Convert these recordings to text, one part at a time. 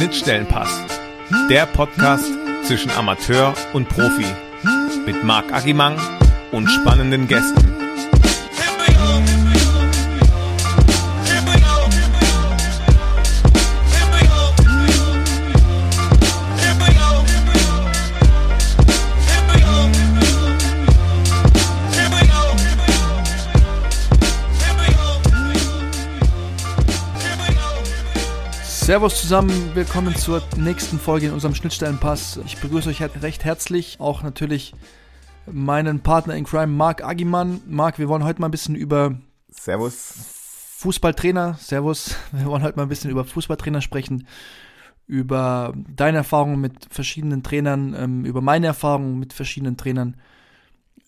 Schnittstellenpass. Der Podcast zwischen Amateur und Profi. Mit Marc Agimang und spannenden Gästen. Servus zusammen, willkommen zur nächsten Folge in unserem Schnittstellenpass. Ich begrüße euch recht herzlich, auch natürlich meinen Partner in Crime, Marc Agimann. Marc, wir wollen heute mal ein bisschen über Servus. Fußballtrainer, Servus, wir wollen heute mal ein bisschen über Fußballtrainer sprechen, über deine Erfahrungen mit verschiedenen Trainern, ähm, über meine Erfahrungen mit verschiedenen Trainern,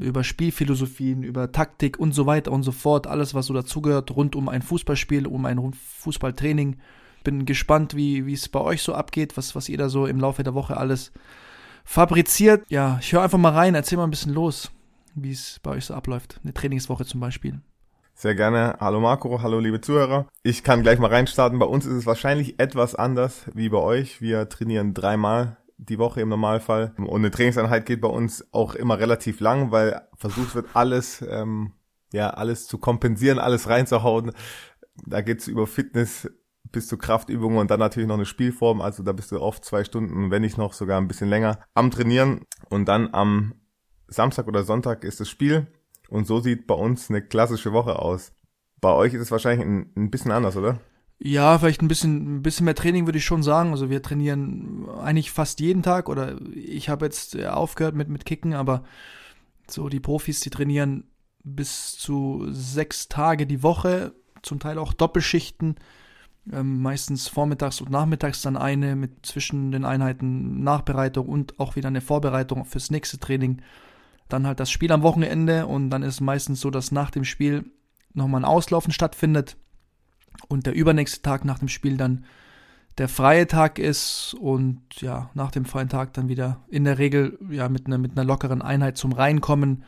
über Spielphilosophien, über Taktik und so weiter und so fort, alles, was so dazugehört, rund um ein Fußballspiel, um ein Fußballtraining bin gespannt, wie es bei euch so abgeht, was, was ihr da so im Laufe der Woche alles fabriziert. Ja, ich höre einfach mal rein, erzähl mal ein bisschen los, wie es bei euch so abläuft. Eine Trainingswoche zum Beispiel. Sehr gerne. Hallo Marco, hallo liebe Zuhörer. Ich kann gleich mal reinstarten. Bei uns ist es wahrscheinlich etwas anders wie bei euch. Wir trainieren dreimal die Woche im Normalfall. Und eine Trainingseinheit geht bei uns auch immer relativ lang, weil versucht wird, alles, ähm, ja, alles zu kompensieren, alles reinzuhauen. Da geht's über Fitness, bis zu Kraftübungen und dann natürlich noch eine Spielform. Also da bist du oft zwei Stunden, wenn nicht noch sogar ein bisschen länger am Trainieren. Und dann am Samstag oder Sonntag ist das Spiel. Und so sieht bei uns eine klassische Woche aus. Bei euch ist es wahrscheinlich ein, ein bisschen anders, oder? Ja, vielleicht ein bisschen, ein bisschen mehr Training würde ich schon sagen. Also wir trainieren eigentlich fast jeden Tag oder ich habe jetzt aufgehört mit, mit Kicken, aber so die Profis, die trainieren bis zu sechs Tage die Woche, zum Teil auch Doppelschichten ähm, meistens vormittags und nachmittags dann eine mit zwischen den Einheiten Nachbereitung und auch wieder eine Vorbereitung fürs nächste Training. Dann halt das Spiel am Wochenende und dann ist meistens so, dass nach dem Spiel nochmal ein Auslaufen stattfindet und der übernächste Tag nach dem Spiel dann der freie Tag ist und ja, nach dem freien Tag dann wieder in der Regel ja mit einer, mit einer lockeren Einheit zum Reinkommen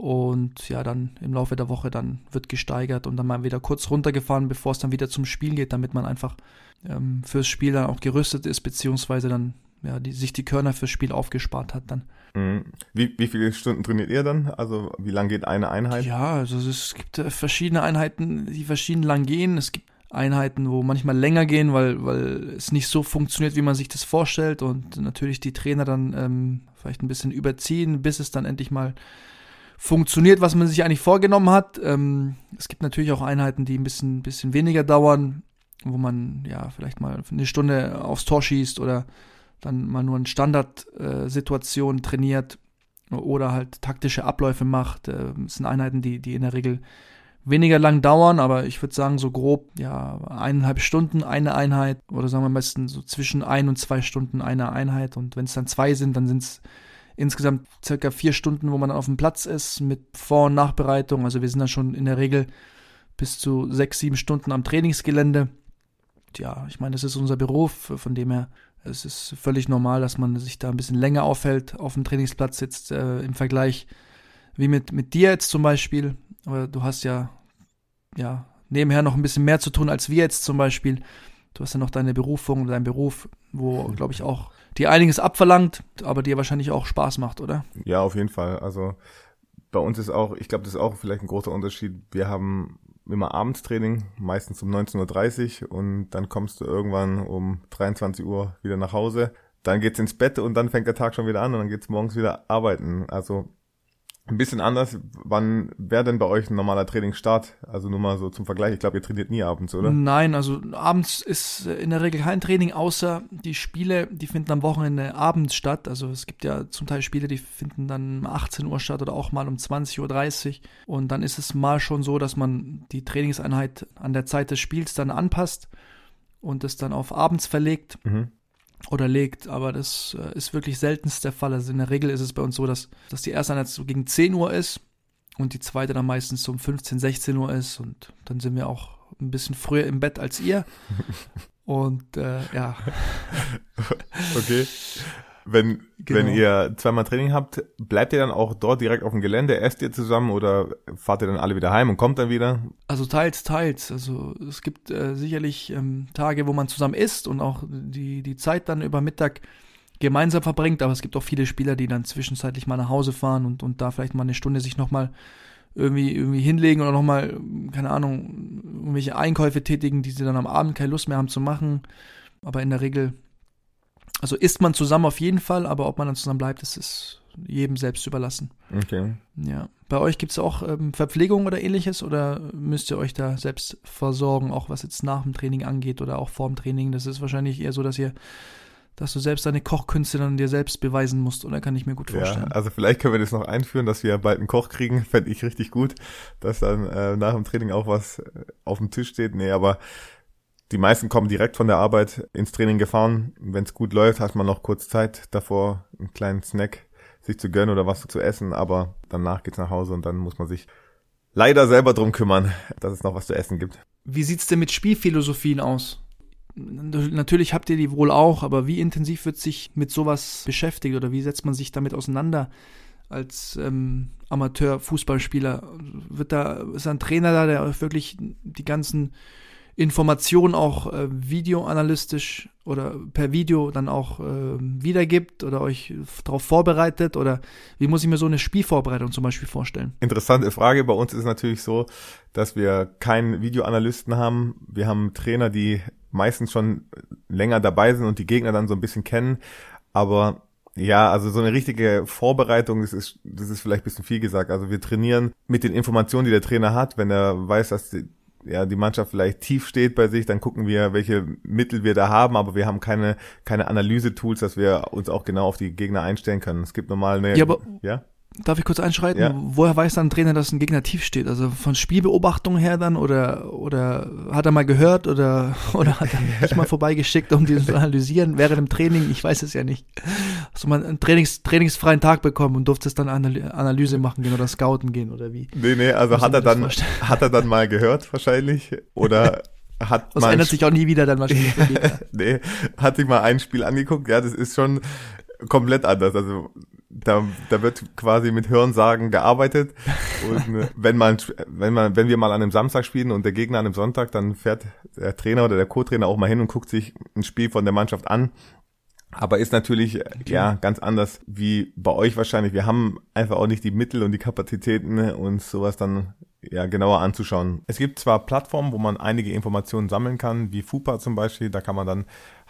und ja, dann im Laufe der Woche dann wird gesteigert und dann mal wieder kurz runtergefahren, bevor es dann wieder zum Spiel geht, damit man einfach ähm, fürs Spiel dann auch gerüstet ist, beziehungsweise dann ja, die, sich die Körner fürs Spiel aufgespart hat dann. Mhm. Wie, wie viele Stunden trainiert ihr dann? Also wie lang geht eine Einheit? Ja, also es gibt äh, verschiedene Einheiten, die verschieden lang gehen. Es gibt Einheiten, wo manchmal länger gehen, weil, weil es nicht so funktioniert, wie man sich das vorstellt und natürlich die Trainer dann ähm, vielleicht ein bisschen überziehen, bis es dann endlich mal funktioniert, was man sich eigentlich vorgenommen hat. Ähm, es gibt natürlich auch Einheiten, die ein bisschen, bisschen weniger dauern, wo man ja vielleicht mal eine Stunde aufs Tor schießt oder dann mal nur in Standardsituationen äh, trainiert oder halt taktische Abläufe macht. Äh, das sind Einheiten, die, die in der Regel weniger lang dauern, aber ich würde sagen, so grob, ja, eineinhalb Stunden eine Einheit oder sagen wir am besten so zwischen ein und zwei Stunden eine Einheit und wenn es dann zwei sind, dann sind es insgesamt circa vier Stunden, wo man dann auf dem Platz ist mit Vor- und Nachbereitung. Also wir sind dann schon in der Regel bis zu sechs, sieben Stunden am Trainingsgelände. Ja, ich meine, das ist unser Beruf, von dem her es ist völlig normal, dass man sich da ein bisschen länger aufhält auf dem Trainingsplatz jetzt äh, im Vergleich wie mit, mit dir jetzt zum Beispiel. Aber du hast ja, ja nebenher noch ein bisschen mehr zu tun als wir jetzt zum Beispiel. Du hast ja noch deine Berufung, deinen Beruf, wo, glaube ich, auch die einiges abverlangt, aber dir wahrscheinlich auch Spaß macht, oder? Ja, auf jeden Fall. Also bei uns ist auch, ich glaube, das ist auch vielleicht ein großer Unterschied. Wir haben immer Abendstraining, meistens um 19.30 Uhr und dann kommst du irgendwann um 23 Uhr wieder nach Hause. Dann geht's ins Bett und dann fängt der Tag schon wieder an und dann geht's morgens wieder arbeiten. Also ein bisschen anders. Wann wäre denn bei euch ein normaler Trainingsstart? Also nur mal so zum Vergleich. Ich glaube, ihr trainiert nie abends, oder? Nein, also abends ist in der Regel kein Training, außer die Spiele, die finden am Wochenende abends statt. Also es gibt ja zum Teil Spiele, die finden dann um 18 Uhr statt oder auch mal um 20.30 Uhr. Und dann ist es mal schon so, dass man die Trainingseinheit an der Zeit des Spiels dann anpasst und es dann auf abends verlegt. Mhm oder legt, aber das äh, ist wirklich seltenst der Fall. Also in der Regel ist es bei uns so, dass, dass die erste Einheit so gegen 10 Uhr ist und die zweite dann meistens so um 15, 16 Uhr ist und dann sind wir auch ein bisschen früher im Bett als ihr. Und äh, ja. Okay. Wenn, Genau. wenn ihr zweimal Training habt, bleibt ihr dann auch dort direkt auf dem Gelände, esst ihr zusammen oder fahrt ihr dann alle wieder heim und kommt dann wieder? Also teils, teils. Also es gibt äh, sicherlich ähm, Tage, wo man zusammen isst und auch die, die Zeit dann über Mittag gemeinsam verbringt, aber es gibt auch viele Spieler, die dann zwischenzeitlich mal nach Hause fahren und, und da vielleicht mal eine Stunde sich nochmal irgendwie, irgendwie hinlegen oder nochmal, keine Ahnung, irgendwelche Einkäufe tätigen, die sie dann am Abend keine Lust mehr haben zu machen. Aber in der Regel, also isst man zusammen auf jeden Fall, aber ob man dann zusammen bleibt, das ist jedem selbst überlassen. Okay. Ja. Bei euch gibt es auch ähm, Verpflegung oder ähnliches oder müsst ihr euch da selbst versorgen, auch was jetzt nach dem Training angeht oder auch vor dem Training? Das ist wahrscheinlich eher so, dass ihr, dass du selbst deine Kochkünste dann dir selbst beweisen musst, oder kann ich mir gut Ja, vorstellen. also vielleicht können wir das noch einführen, dass wir bald einen Koch kriegen, fände ich richtig gut, dass dann äh, nach dem Training auch was äh, auf dem Tisch steht. Nee, aber die meisten kommen direkt von der Arbeit ins Training gefahren. Wenn es gut läuft, hat man noch kurz Zeit davor, einen kleinen Snack sich zu gönnen oder was zu essen, aber danach geht's nach Hause und dann muss man sich leider selber drum kümmern, dass es noch was zu essen gibt. Wie sieht's denn mit Spielphilosophien aus? Natürlich habt ihr die wohl auch, aber wie intensiv wird sich mit sowas beschäftigt oder wie setzt man sich damit auseinander als ähm, Amateur-Fußballspieler? Wird da, ist ein Trainer da, der wirklich die ganzen Informationen auch äh, videoanalystisch oder per Video dann auch äh, wiedergibt oder euch darauf vorbereitet? Oder wie muss ich mir so eine Spielvorbereitung zum Beispiel vorstellen? Interessante Frage. Bei uns ist natürlich so, dass wir keinen Videoanalysten haben. Wir haben Trainer, die meistens schon länger dabei sind und die Gegner dann so ein bisschen kennen. Aber ja, also so eine richtige Vorbereitung, das ist, das ist vielleicht ein bisschen viel gesagt. Also wir trainieren mit den Informationen, die der Trainer hat. Wenn er weiß, dass die, ja, die Mannschaft vielleicht tief steht bei sich, dann gucken wir, welche Mittel wir da haben, aber wir haben keine, keine Analyse-Tools, dass wir uns auch genau auf die Gegner einstellen können. Es gibt normal eine, Ja, aber- ja? Darf ich kurz einschreiten? Ja. Woher weiß dann ein Trainer, dass ein Gegner tief steht? Also von Spielbeobachtung her dann oder oder hat er mal gehört oder oder hat er mich mal vorbeigeschickt, um diesen zu analysieren während dem Training? Ich weiß es ja nicht. Hast du mal einen Trainings, trainingsfreien Tag bekommen und durftest dann Analy Analyse machen gehen oder scouten gehen oder wie? Nee, nee, also hat er dann, vorstellen? hat er dann mal gehört wahrscheinlich oder hat Das ändert sich auch nie wieder dann wahrscheinlich. nee, hat sich mal ein Spiel angeguckt, ja, das ist schon komplett anders, also da, da wird quasi mit Hörensagen gearbeitet. Und äh, wenn man, wenn man, wenn wir mal an einem Samstag spielen und der Gegner an einem Sonntag, dann fährt der Trainer oder der Co-Trainer auch mal hin und guckt sich ein Spiel von der Mannschaft an. Aber ist natürlich, äh, ja, ganz anders wie bei euch wahrscheinlich. Wir haben einfach auch nicht die Mittel und die Kapazitäten, ne, uns sowas dann ja genauer anzuschauen. Es gibt zwar Plattformen, wo man einige Informationen sammeln kann, wie FUPA zum Beispiel, da kann man dann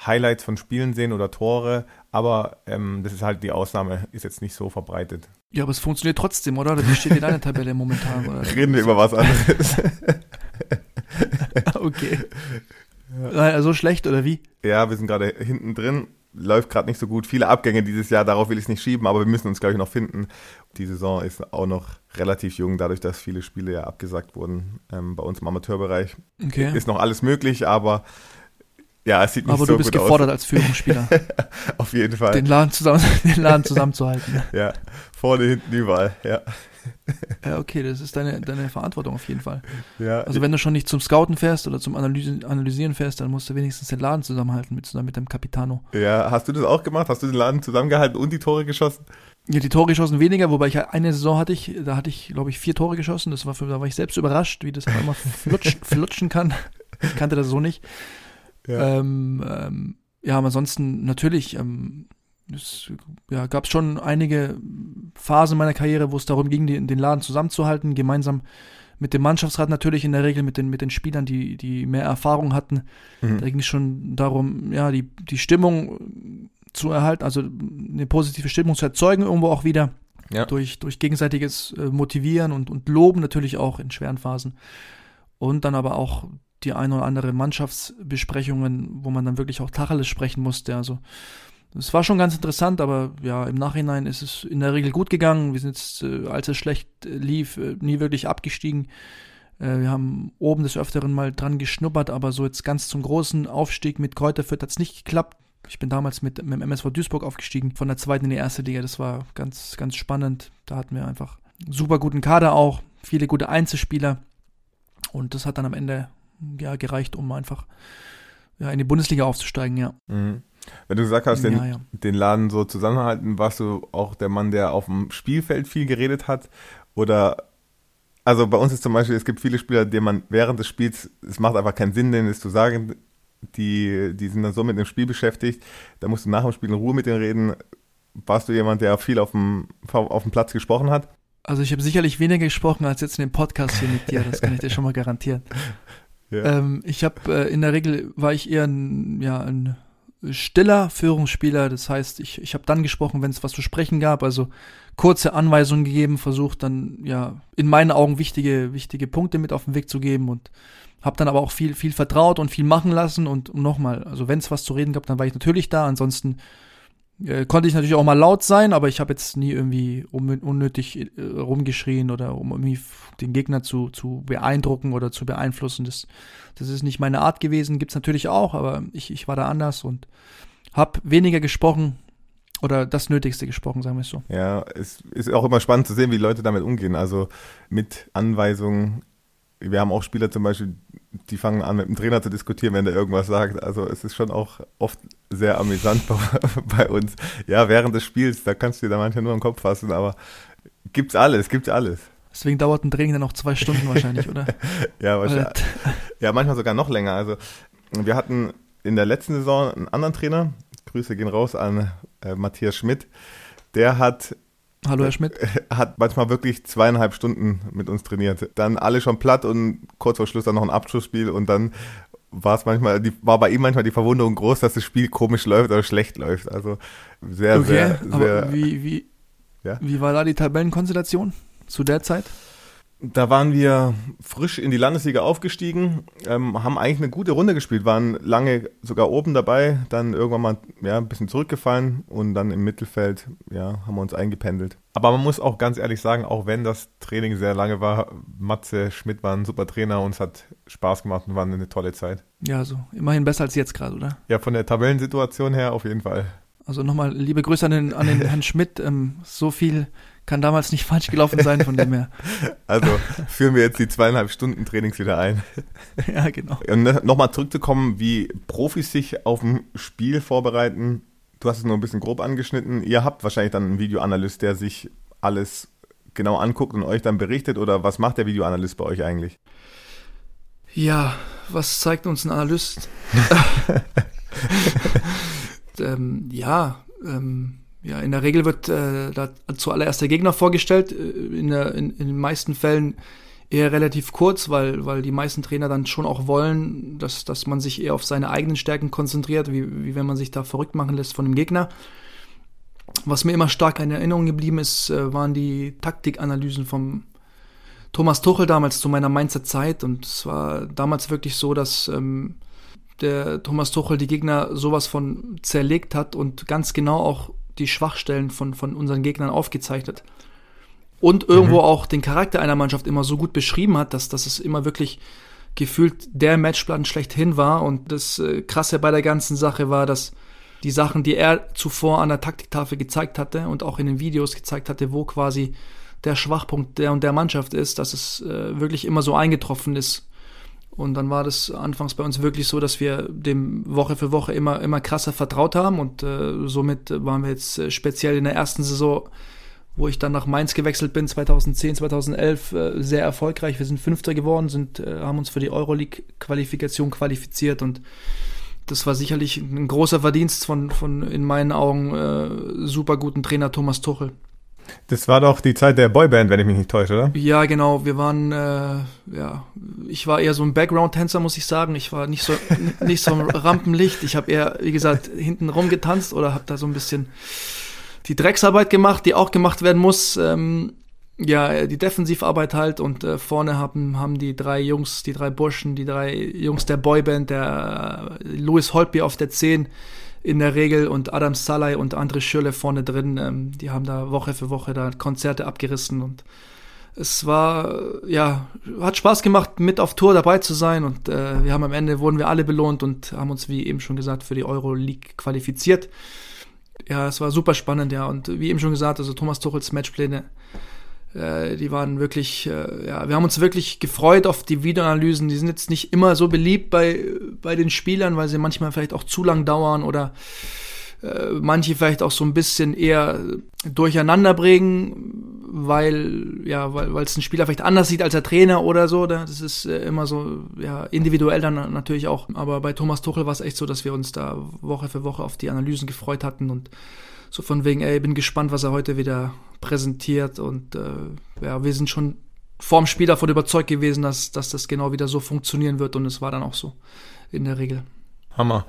Highlights von Spielen sehen oder Tore, aber ähm, das ist halt die Ausnahme, ist jetzt nicht so verbreitet. Ja, aber es funktioniert trotzdem, oder? Wie steht in deiner Tabelle momentan? Oder? Reden wir über was anderes. Okay. Äh, So schlecht oder wie? ja, wir sind gerade hinten drin, läuft gerade nicht so gut. Viele Abgänge dieses Jahr, darauf will ich es nicht schieben, aber wir müssen uns, glaube ich, noch finden. Die Saison ist auch noch relativ jung, dadurch, dass viele Spiele ja abgesagt wurden ähm, bei uns im Amateurbereich. Okay. Ist noch alles möglich, aber ja, es sieht nicht Aber so du bist gut gefordert als Führungsspieler, aus. Auf jeden Fall. den Laden zusammen, den Laden zusammenzuhalten. ja, vorne, hinten, überall. Ja, Ja, okay, das ist deine, deine Verantwortung auf jeden Fall. ja. Also wenn du schon nicht zum Scouten fährst oder zum Analysen, Analysieren fährst, dann musst du wenigstens den Laden zusammenhalten mit, zusammen mit dem Capitano. ja, hast du das auch gemacht? Hast du den Laden zusammengehalten und die Tore geschossen? Ja, die Tore geschossen weniger, wobei ich eine Saison hatte ich, da hatte ich, glaube ich, vier Tore geschossen. Das war für, da war ich selbst überrascht, wie das auf einmal flutschen, flutschen kann. Ich kannte das so nicht. Ja. Ähm, ähm, ja, aber ansonsten natürlich, ähm, es ja, gab schon einige Phasen meiner Karriere, wo es darum ging, den, den Laden zusammenzuhalten, gemeinsam mit dem Mannschaftsrat natürlich in der Regel, mit den, mit den Spielern, die, die mehr Erfahrung hatten. Mhm. Da ging es schon darum, ja, die, die Stimmung zu erhalten, also eine positive Stimmung zu erzeugen, irgendwo auch wieder Ja. durch, durch gegenseitiges äh, Motivieren und, und Loben natürlich auch in schweren Phasen. Und dann aber auch die ein oder andere Mannschaftsbesprechungen, wo man dann wirklich auch Tacheles sprechen musste. Also es war schon ganz interessant, aber ja, im Nachhinein ist es in der Regel gut gegangen. Wir sind jetzt, äh, als es schlecht äh, lief, äh, nie wirklich abgestiegen. Äh, wir haben oben des Öfteren mal dran geschnuppert, aber so jetzt ganz zum großen Aufstieg mit Kräuter Fürth hat es nicht geklappt. Ich bin damals mit, mit dem MSV Duisburg aufgestiegen, von der zweiten in die erste Liga. Das war ganz, ganz spannend. Da hatten wir einfach super guten Kader auch, viele gute Einzelspieler. Und das hat dann am Ende ja, gereicht, um einfach ja, in die Bundesliga aufzusteigen, ja. Mhm. Wenn du gesagt hast, den, ja, ja. den Laden so zusammenhalten, warst du auch der Mann, der auf dem Spielfeld viel geredet hat? Oder, also bei uns ist zum Beispiel, es gibt viele Spieler, denen man während des Spiels, es macht einfach keinen Sinn, denen es zu sagen, die, die sind dann so mit dem Spiel beschäftigt, da musst du nach dem Spiel in Ruhe mit denen reden. Warst du jemand, der viel auf dem, auf dem Platz gesprochen hat? Also ich habe sicherlich weniger gesprochen als jetzt in dem Podcast hier mit dir, das kann ich dir schon mal garantieren. Ja. Ähm, ich habe äh, in der Regel war ich eher ein, ja, ein stiller Führungsspieler. Das heißt, ich, ich habe dann gesprochen, wenn es was zu sprechen gab, also kurze Anweisungen gegeben, versucht dann ja in meinen Augen wichtige, wichtige Punkte mit auf den Weg zu geben und habe dann aber auch viel, viel vertraut und viel machen lassen und nochmal, also wenn es was zu reden gab, dann war ich natürlich da. Ansonsten äh, konnte ich natürlich auch mal laut sein, aber ich habe jetzt nie irgendwie unnötig äh, rumgeschrien oder um irgendwie den Gegner zu, zu beeindrucken oder zu beeinflussen. Das, das ist nicht meine Art gewesen. Gibt's natürlich auch, aber ich, ich war da anders und habe weniger gesprochen oder das Nötigste gesprochen, sagen wir es so. Ja, es ist auch immer spannend zu sehen, wie Leute damit umgehen. Also mit Anweisungen. Wir haben auch Spieler zum Beispiel, die fangen an, mit dem Trainer zu diskutieren, wenn der irgendwas sagt. Also es ist schon auch oft sehr amüsant bei, uns. Ja, während des Spiels, da kannst du dir da manchmal nur im Kopf fassen, aber gibt's alles, gibt's alles. Deswegen dauert ein Training dann noch zwei Stunden wahrscheinlich, oder? ja, wahrscheinlich. ja, manchmal sogar noch länger. Also wir hatten in der letzten Saison einen anderen Trainer. Grüße gehen raus an äh, Matthias Schmidt. Der hat Hallo Herr Schmidt. Hat manchmal wirklich zweieinhalb Stunden mit uns trainiert. Dann alle schon platt und kurz vor Schluss dann noch ein Abschlussspiel und dann war es manchmal, die, war bei ihm manchmal die Verwunderung groß, dass das Spiel komisch läuft oder schlecht läuft. Also sehr, okay, sehr, sehr. Aber wie, wie, ja? wie war da die Tabellenkonstellation zu der Zeit? Da waren wir frisch in die Landesliga aufgestiegen, ähm, haben eigentlich eine gute Runde gespielt, waren lange sogar oben dabei, dann irgendwann mal ja, ein bisschen zurückgefallen und dann im Mittelfeld ja, haben wir uns eingependelt. Aber man muss auch ganz ehrlich sagen, auch wenn das Training sehr lange war, Matze Schmidt war ein super Trainer und es hat Spaß gemacht und war eine tolle Zeit. Ja, also immerhin besser als jetzt gerade, oder? Ja, von der Tabellensituation her auf jeden Fall. Also nochmal liebe Grüße an den, an den Herrn Schmidt. Ähm, so viel kann damals nicht falsch gelaufen sein, von dem her. Also führen wir jetzt die zweieinhalb Stunden Trainings wieder ein. Ja, genau. Und nochmal zurückzukommen, wie Profis sich auf ein Spiel vorbereiten. Du hast es nur ein bisschen grob angeschnitten. Ihr habt wahrscheinlich dann einen Videoanalyst, der sich alles genau anguckt und euch dann berichtet. Oder was macht der Videoanalyst bei euch eigentlich? Ja, was zeigt uns ein Analyst? ähm, ja, ähm, ja, in der Regel wird äh, da zuallererst der Gegner vorgestellt. Äh, in, der, in, in den meisten Fällen eher relativ kurz, weil, weil die meisten Trainer dann schon auch wollen, dass, dass man sich eher auf seine eigenen Stärken konzentriert, wie, wie wenn man sich da verrückt machen lässt von dem Gegner. Was mir immer stark in Erinnerung geblieben ist, äh, waren die Taktikanalysen vom Thomas Tuchel damals zu meiner Mainzer Zeit. Und es war damals wirklich so, dass ähm, der Thomas Tuchel die Gegner sowas von zerlegt hat und ganz genau auch die Schwachstellen von, von unseren Gegnern aufgezeichnet. Und irgendwo mhm. auch den Charakter einer Mannschaft immer so gut beschrieben hat, dass, dass es immer wirklich gefühlt der Matchplan schlechthin war. Und das äh, Krasse bei der ganzen Sache war, dass die Sachen, die er zuvor an der Taktiktafel gezeigt hatte und auch in den Videos gezeigt hatte, wo quasi der Schwachpunkt der und der Mannschaft ist, dass es äh, wirklich immer so eingetroffen ist. Und dann war das anfangs bei uns wirklich so, dass wir dem Woche für Woche immer, immer krasser vertraut haben. Und äh, somit waren wir jetzt äh, speziell in der ersten Saison, wo ich dann nach Mainz gewechselt bin, 2010, 2011, äh, sehr erfolgreich. Wir sind Fünfter geworden, sind, äh, haben uns für die Euroleague-Qualifikation qualifiziert und das war sicherlich ein großer Verdienst von, von in meinen Augen äh, super guten Trainer Thomas Tuchel. Das war doch die Zeit der Boyband, wenn ich mich nicht täusche, oder? Ja, genau. Wir waren, äh, ja, ich war eher so ein Background-Tänzer, muss ich sagen. Ich war nicht so, nicht so ein Rampenlicht. Ich habe eher, wie gesagt, hinten rum getanzt oder habe da so ein bisschen die Drecksarbeit gemacht, die auch gemacht werden muss. Ähm, ja, die Defensivarbeit halt und äh, vorne haben, haben die drei Jungs, die drei Burschen, die drei Jungs der Boyband, der äh, Louis Holtby auf der 10, in der Regel und Adam Salai und André Schürle vorne drin, ähm, die haben da Woche für Woche da Konzerte abgerissen und es war, ja, hat Spaß gemacht, mit auf Tour dabei zu sein und äh, wir haben am Ende, wurden wir alle belohnt und haben uns, wie eben schon gesagt, für die Euroleague qualifiziert. Ja, es war super spannend, ja, und wie eben schon gesagt, also Thomas Tuchels Matchpläne Äh, die waren wirklich, äh, ja, wir haben uns wirklich gefreut auf die Videoanalysen. Die sind jetzt nicht immer so beliebt bei, bei den Spielern, weil sie manchmal vielleicht auch zu lang dauern oder äh, manche vielleicht auch so ein bisschen eher durcheinander bringen, weil ja, weil es ein Spieler vielleicht anders sieht als der Trainer oder so. Das ist äh, immer so ja individuell dann natürlich auch. Aber bei Thomas Tuchel war es echt so, dass wir uns da Woche für Woche auf die Analysen gefreut hatten und so von wegen, ey, bin gespannt, was er heute wieder präsentiert und äh, ja, wir sind schon vorm Spiel davon überzeugt gewesen, dass, dass das genau wieder so funktionieren wird und es war dann auch so in der Regel. Hammer.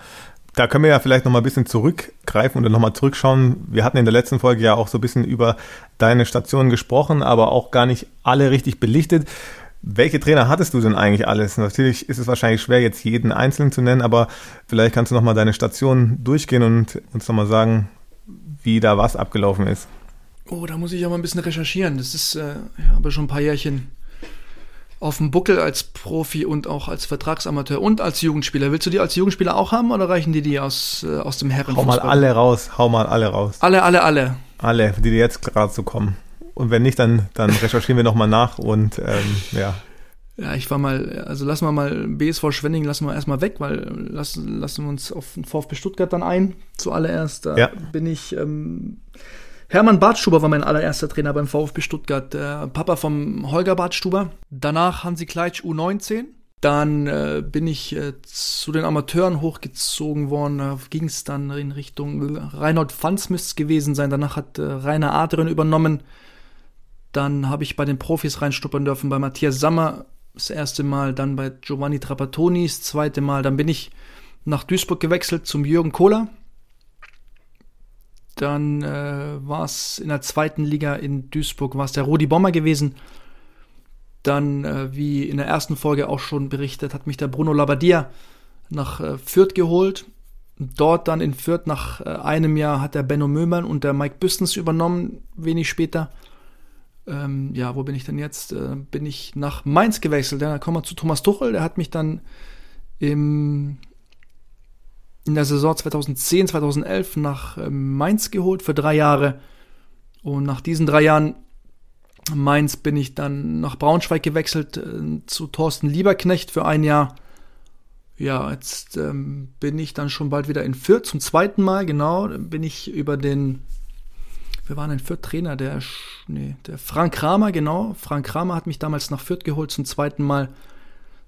Da können wir ja vielleicht noch mal ein bisschen zurückgreifen und noch mal zurückschauen. Wir hatten in der letzten Folge ja auch so ein bisschen über deine Stationen gesprochen, aber auch gar nicht alle richtig belichtet. Welche Trainer hattest du denn eigentlich alles? Natürlich ist es wahrscheinlich schwer, jetzt jeden einzeln zu nennen, aber vielleicht kannst du noch mal deine Stationen durchgehen und uns noch mal sagen, wie da was abgelaufen ist. Oh, da muss ich aber ein bisschen recherchieren. Das ist äh, ja, aber schon ein paar Jährchen auf dem Buckel als Profi und auch als Vertragsamateur und als Jugendspieler. Willst du die als Jugendspieler auch haben oder reichen die die aus, äh, aus dem Herrenfußball? Hau mal alle raus, hau mal alle raus. Alle, alle, alle. Alle, die dir jetzt gerade so kommen. Und wenn nicht, dann, dann recherchieren wir nochmal nach und ähm, ja. Ja, ich war mal, also lassen wir mal BSV Schwenning, lassen wir erstmal weg, weil lassen, lassen wir uns auf den VfB Stuttgart dann ein. Zuallererst, da ja. bin ich ähm, Hermann Bartstuber war mein allererster Trainer beim VfB Stuttgart, der Papa vom Holger Bartstuber. Danach Hansi Kleitsch U19. Dann äh, bin ich äh, zu den Amateuren hochgezogen worden. Da ging es dann in Richtung Reinhold Pfanz müsste es gewesen sein. Danach hat äh, Rainer Adrian übernommen. Dann habe ich bei den Profis reinstuppern dürfen, bei Matthias Sammer das erste Mal, dann bei Giovanni Trapattoni das zweite Mal. Dann bin ich nach Duisburg gewechselt zum Jürgen Kohler. Dann äh, war es in der zweiten Liga in Duisburg, war es der Rudi Bommer gewesen. Dann, äh, wie in der ersten Folge auch schon berichtet, hat mich der Bruno Labbadia nach äh, Fürth geholt. Dort dann in Fürth nach äh, einem Jahr hat der Benno Möhmann und der Mike Büstens übernommen, wenig später. Ähm, ja, wo bin ich denn jetzt? Äh, bin ich nach Mainz gewechselt. Ja, dann kommen wir zu Thomas Tuchel, der hat mich dann im in der Saison 2010, 2011 nach ähm, Mainz geholt für drei Jahre. Und nach diesen drei Jahren Mainz bin ich dann nach Braunschweig gewechselt äh, zu Thorsten Lieberknecht für ein Jahr. Ja, jetzt ähm, bin ich dann schon bald wieder in Fürth zum zweiten Mal, genau. Bin ich über den, wir waren ein Fürth-Trainer, der, nee, der Frank Kramer, genau. Frank Kramer hat mich damals nach Fürth geholt zum zweiten Mal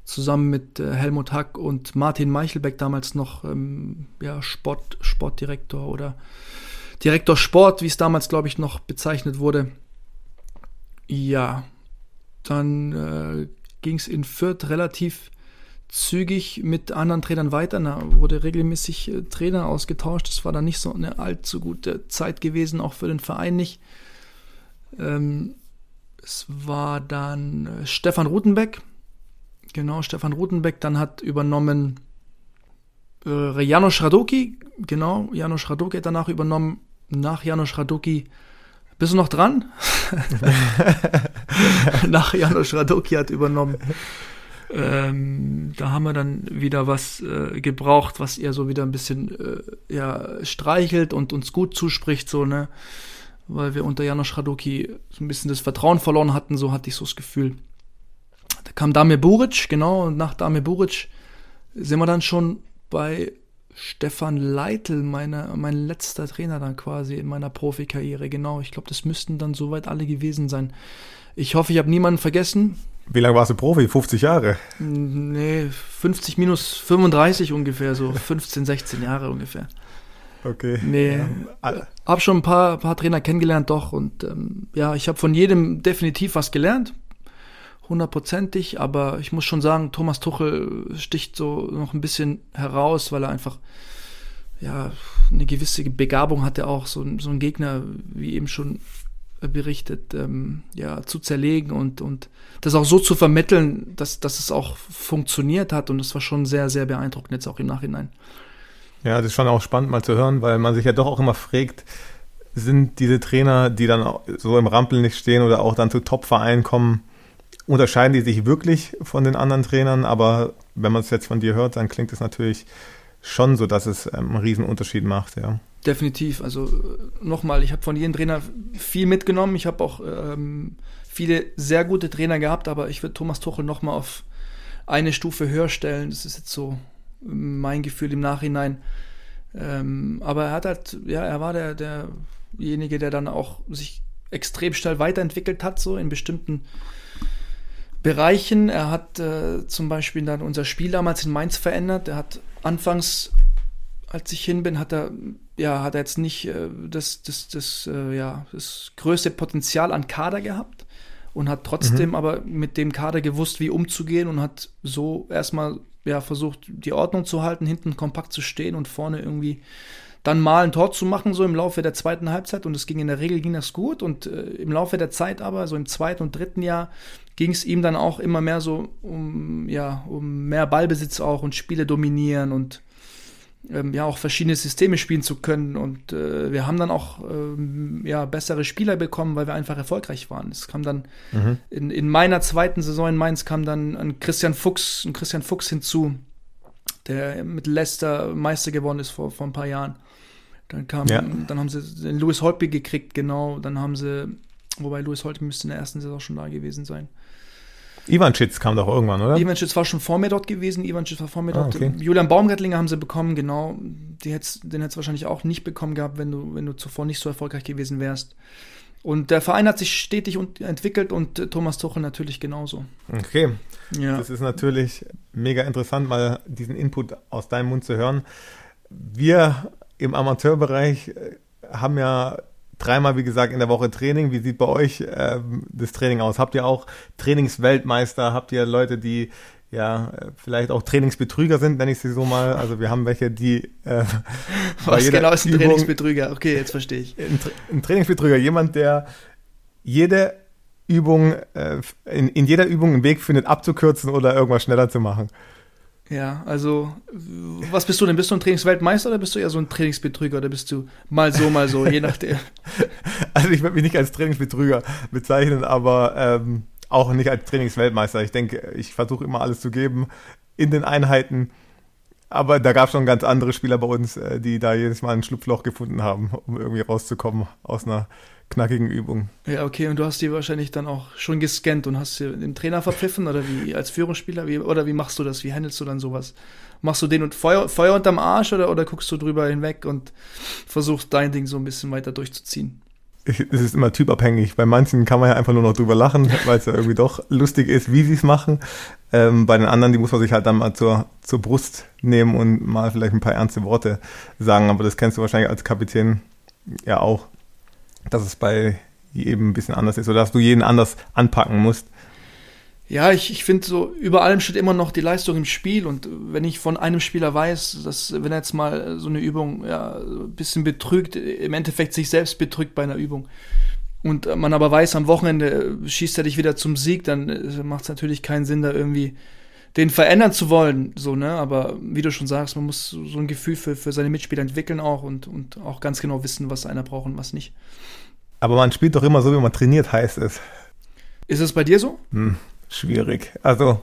zusammen mit äh, Helmut Hack und Martin Meichelbeck damals noch ähm, ja, Sport, Sportdirektor oder Direktor Sport, wie es damals, glaube ich, noch bezeichnet wurde. Ja, dann äh, ging es in Fürth relativ zügig mit anderen Trainern weiter. Da wurde regelmäßig äh, Trainer ausgetauscht. Das war dann nicht so eine allzu gute Zeit gewesen, auch für den Verein nicht. Ähm, es war dann äh, Stefan Rutenbeck, Genau, Stefan Rutenbeck dann hat übernommen äh, Janusz Radoki, genau, Janusz Radoki hat danach übernommen. Nach Janusz Radoki, bist du noch dran? Nach Janusz Radoki hat übernommen. Ähm, da haben wir dann wieder was äh, gebraucht, was ihr so wieder ein bisschen äh, ja, streichelt und uns gut zuspricht, so, ne? Weil wir unter Janusz Radoki so ein bisschen das Vertrauen verloren hatten, so hatte ich so das Gefühl. Da kam Damir Buric, genau, und nach Damir Buric sind wir dann schon bei Stefan Leitl, meine, mein letzter Trainer dann quasi in meiner Profikarriere. Genau, ich glaube, das müssten dann soweit alle gewesen sein. Ich hoffe, ich habe niemanden vergessen. Wie lange warst du Profi? 50 Jahre? Nee, 50 minus 35 ungefähr, so 15, 16 Jahre ungefähr. Okay. Nee, ja. hab schon ein paar, paar Trainer kennengelernt, doch. Und ähm, ja, ich habe von jedem definitiv was gelernt hundertprozentig, aber ich muss schon sagen, Thomas Tuchel sticht so noch ein bisschen heraus, weil er einfach ja eine gewisse Begabung hatte, auch so, so einen Gegner, wie eben schon berichtet, ähm, ja, zu zerlegen und, und das auch so zu vermitteln, dass, dass es auch funktioniert hat und das war schon sehr, sehr beeindruckend jetzt auch im Nachhinein. Ja, das ist schon auch spannend mal zu hören, weil man sich ja doch auch immer fragt, sind diese Trainer, die dann so im Rampel nicht stehen oder auch dann zu Top-Vereinen kommen, unterscheiden die sich wirklich von den anderen Trainern, aber wenn man es jetzt von dir hört, dann klingt es natürlich schon so, dass es ähm, einen riesen Unterschied macht, ja. Definitiv. Also äh, nochmal, ich habe von jedem Trainer viel mitgenommen. Ich habe auch ähm, viele sehr gute Trainer gehabt, aber ich würde Thomas Tuchel nochmal auf eine Stufe höher stellen. Das ist jetzt so mein Gefühl im Nachhinein. Ähm, aber er hat halt, ja, er war der, derjenige, der dann auch sich extrem schnell weiterentwickelt hat, so in bestimmten Bereichen. Er hat äh, zum Beispiel dann unser Spiel damals in Mainz verändert. Er hat anfangs, als ich hin bin, hat er ja hat er jetzt nicht äh, das das das äh, ja das größte Potenzial an Kader gehabt und hat trotzdem mhm. aber mit dem Kader gewusst, wie umzugehen und hat so erstmal ja versucht, die Ordnung zu halten, hinten kompakt zu stehen und vorne irgendwie dann mal ein Tor zu machen, so im Laufe der zweiten Halbzeit. Und es ging in der Regel ging das gut. Und äh, im Laufe der Zeit aber, so im zweiten und dritten Jahr, ging es ihm dann auch immer mehr so um, ja, um mehr Ballbesitz auch und Spiele dominieren und ähm, ja auch verschiedene Systeme spielen zu können. Und äh, wir haben dann auch ähm, ja, bessere Spieler bekommen, weil wir einfach erfolgreich waren. Es kam dann mhm. in, in meiner zweiten Saison in Mainz kam dann ein Christian Fuchs, ein Christian Fuchs hinzu, der mit Leicester Meister geworden ist vor, vor ein paar Jahren. Dann kam, ja. dann haben sie den Louis Holtby gekriegt, genau. Dann haben sie, wobei Louis Holtby müsste in der ersten Saison schon da gewesen sein. Ivanschitz kam doch irgendwann, oder? Ivanschitz war schon vor mir dort gewesen. Ivanschitz war vor mir ah, dort. Okay. Julian Baumgartlinger haben sie bekommen, genau. Hätt's, den hättest du wahrscheinlich auch nicht bekommen gehabt, wenn du, wenn du zuvor nicht so erfolgreich gewesen wärst. Und der Verein hat sich stetig entwickelt und Thomas Tuchel natürlich genauso. Okay. Ja. Das ist natürlich mega interessant, mal diesen Input aus deinem Mund zu hören. Wir im Amateurbereich äh, haben ja dreimal, wie gesagt, in der Woche Training. Wie sieht bei euch ähm, das Training aus? Habt ihr auch Trainingsweltmeister? Habt ihr Leute, die ja vielleicht auch Trainingsbetrüger sind, nenne ich sie so mal? Also wir haben welche, die äh, Was genau ist ein Übung, Trainingsbetrüger? Okay, jetzt verstehe ich. Ein, ein Trainingsbetrüger, jemand, der jede Übung, äh, in, in jeder Übung einen Weg findet, abzukürzen oder irgendwas schneller zu machen. Ja, also was bist du denn? Bist du ein Trainingsweltmeister oder bist du eher so ein Trainingsbetrüger oder bist du mal so, mal so, je nachdem? Also ich würde mich nicht als Trainingsbetrüger bezeichnen, aber ähm, auch nicht als Trainingsweltmeister. Ich denke, ich versuche immer alles zu geben in den Einheiten. Aber da gab es schon ganz andere Spieler bei uns, äh, die da jedes Mal ein Schlupfloch gefunden haben, um irgendwie rauszukommen aus einer knackigen Übung. Ja, okay, und du hast die wahrscheinlich dann auch schon gescannt und hast den Trainer verpfiffen oder wie als Führungsspieler? Wie, oder wie machst du das? Wie handelst du dann sowas? Machst du den und Feuer, Feuer unterm Arsch oder, oder guckst du drüber hinweg und versuchst dein Ding so ein bisschen weiter durchzuziehen? Es ist immer typabhängig. Bei manchen kann man ja einfach nur noch drüber lachen, weil es ja irgendwie doch lustig ist, wie sie es machen. Ähm, bei den anderen, die muss man sich halt dann mal zur, zur Brust nehmen und mal vielleicht ein paar ernste Worte sagen. Aber das kennst du wahrscheinlich als Kapitän ja auch dass es bei jedem ein bisschen anders ist oder dass du jeden anders anpacken musst. Ja, ich, ich finde so, über allem steht immer noch die Leistung im Spiel und wenn ich von einem Spieler weiß, dass wenn er jetzt mal so eine Übung ja, ein bisschen betrügt, im Endeffekt sich selbst betrügt bei einer Übung und man aber weiß, am Wochenende schießt er dich wieder zum Sieg, dann äh, macht es natürlich keinen Sinn, da irgendwie den verändern zu wollen, so, ne, aber wie du schon sagst, man muss so ein Gefühl für, für seine Mitspieler entwickeln auch und, und auch ganz genau wissen, was einer braucht und was nicht. Aber man spielt doch immer so, wie man trainiert, heißt es. Ist es bei dir so? Hm, schwierig. Also,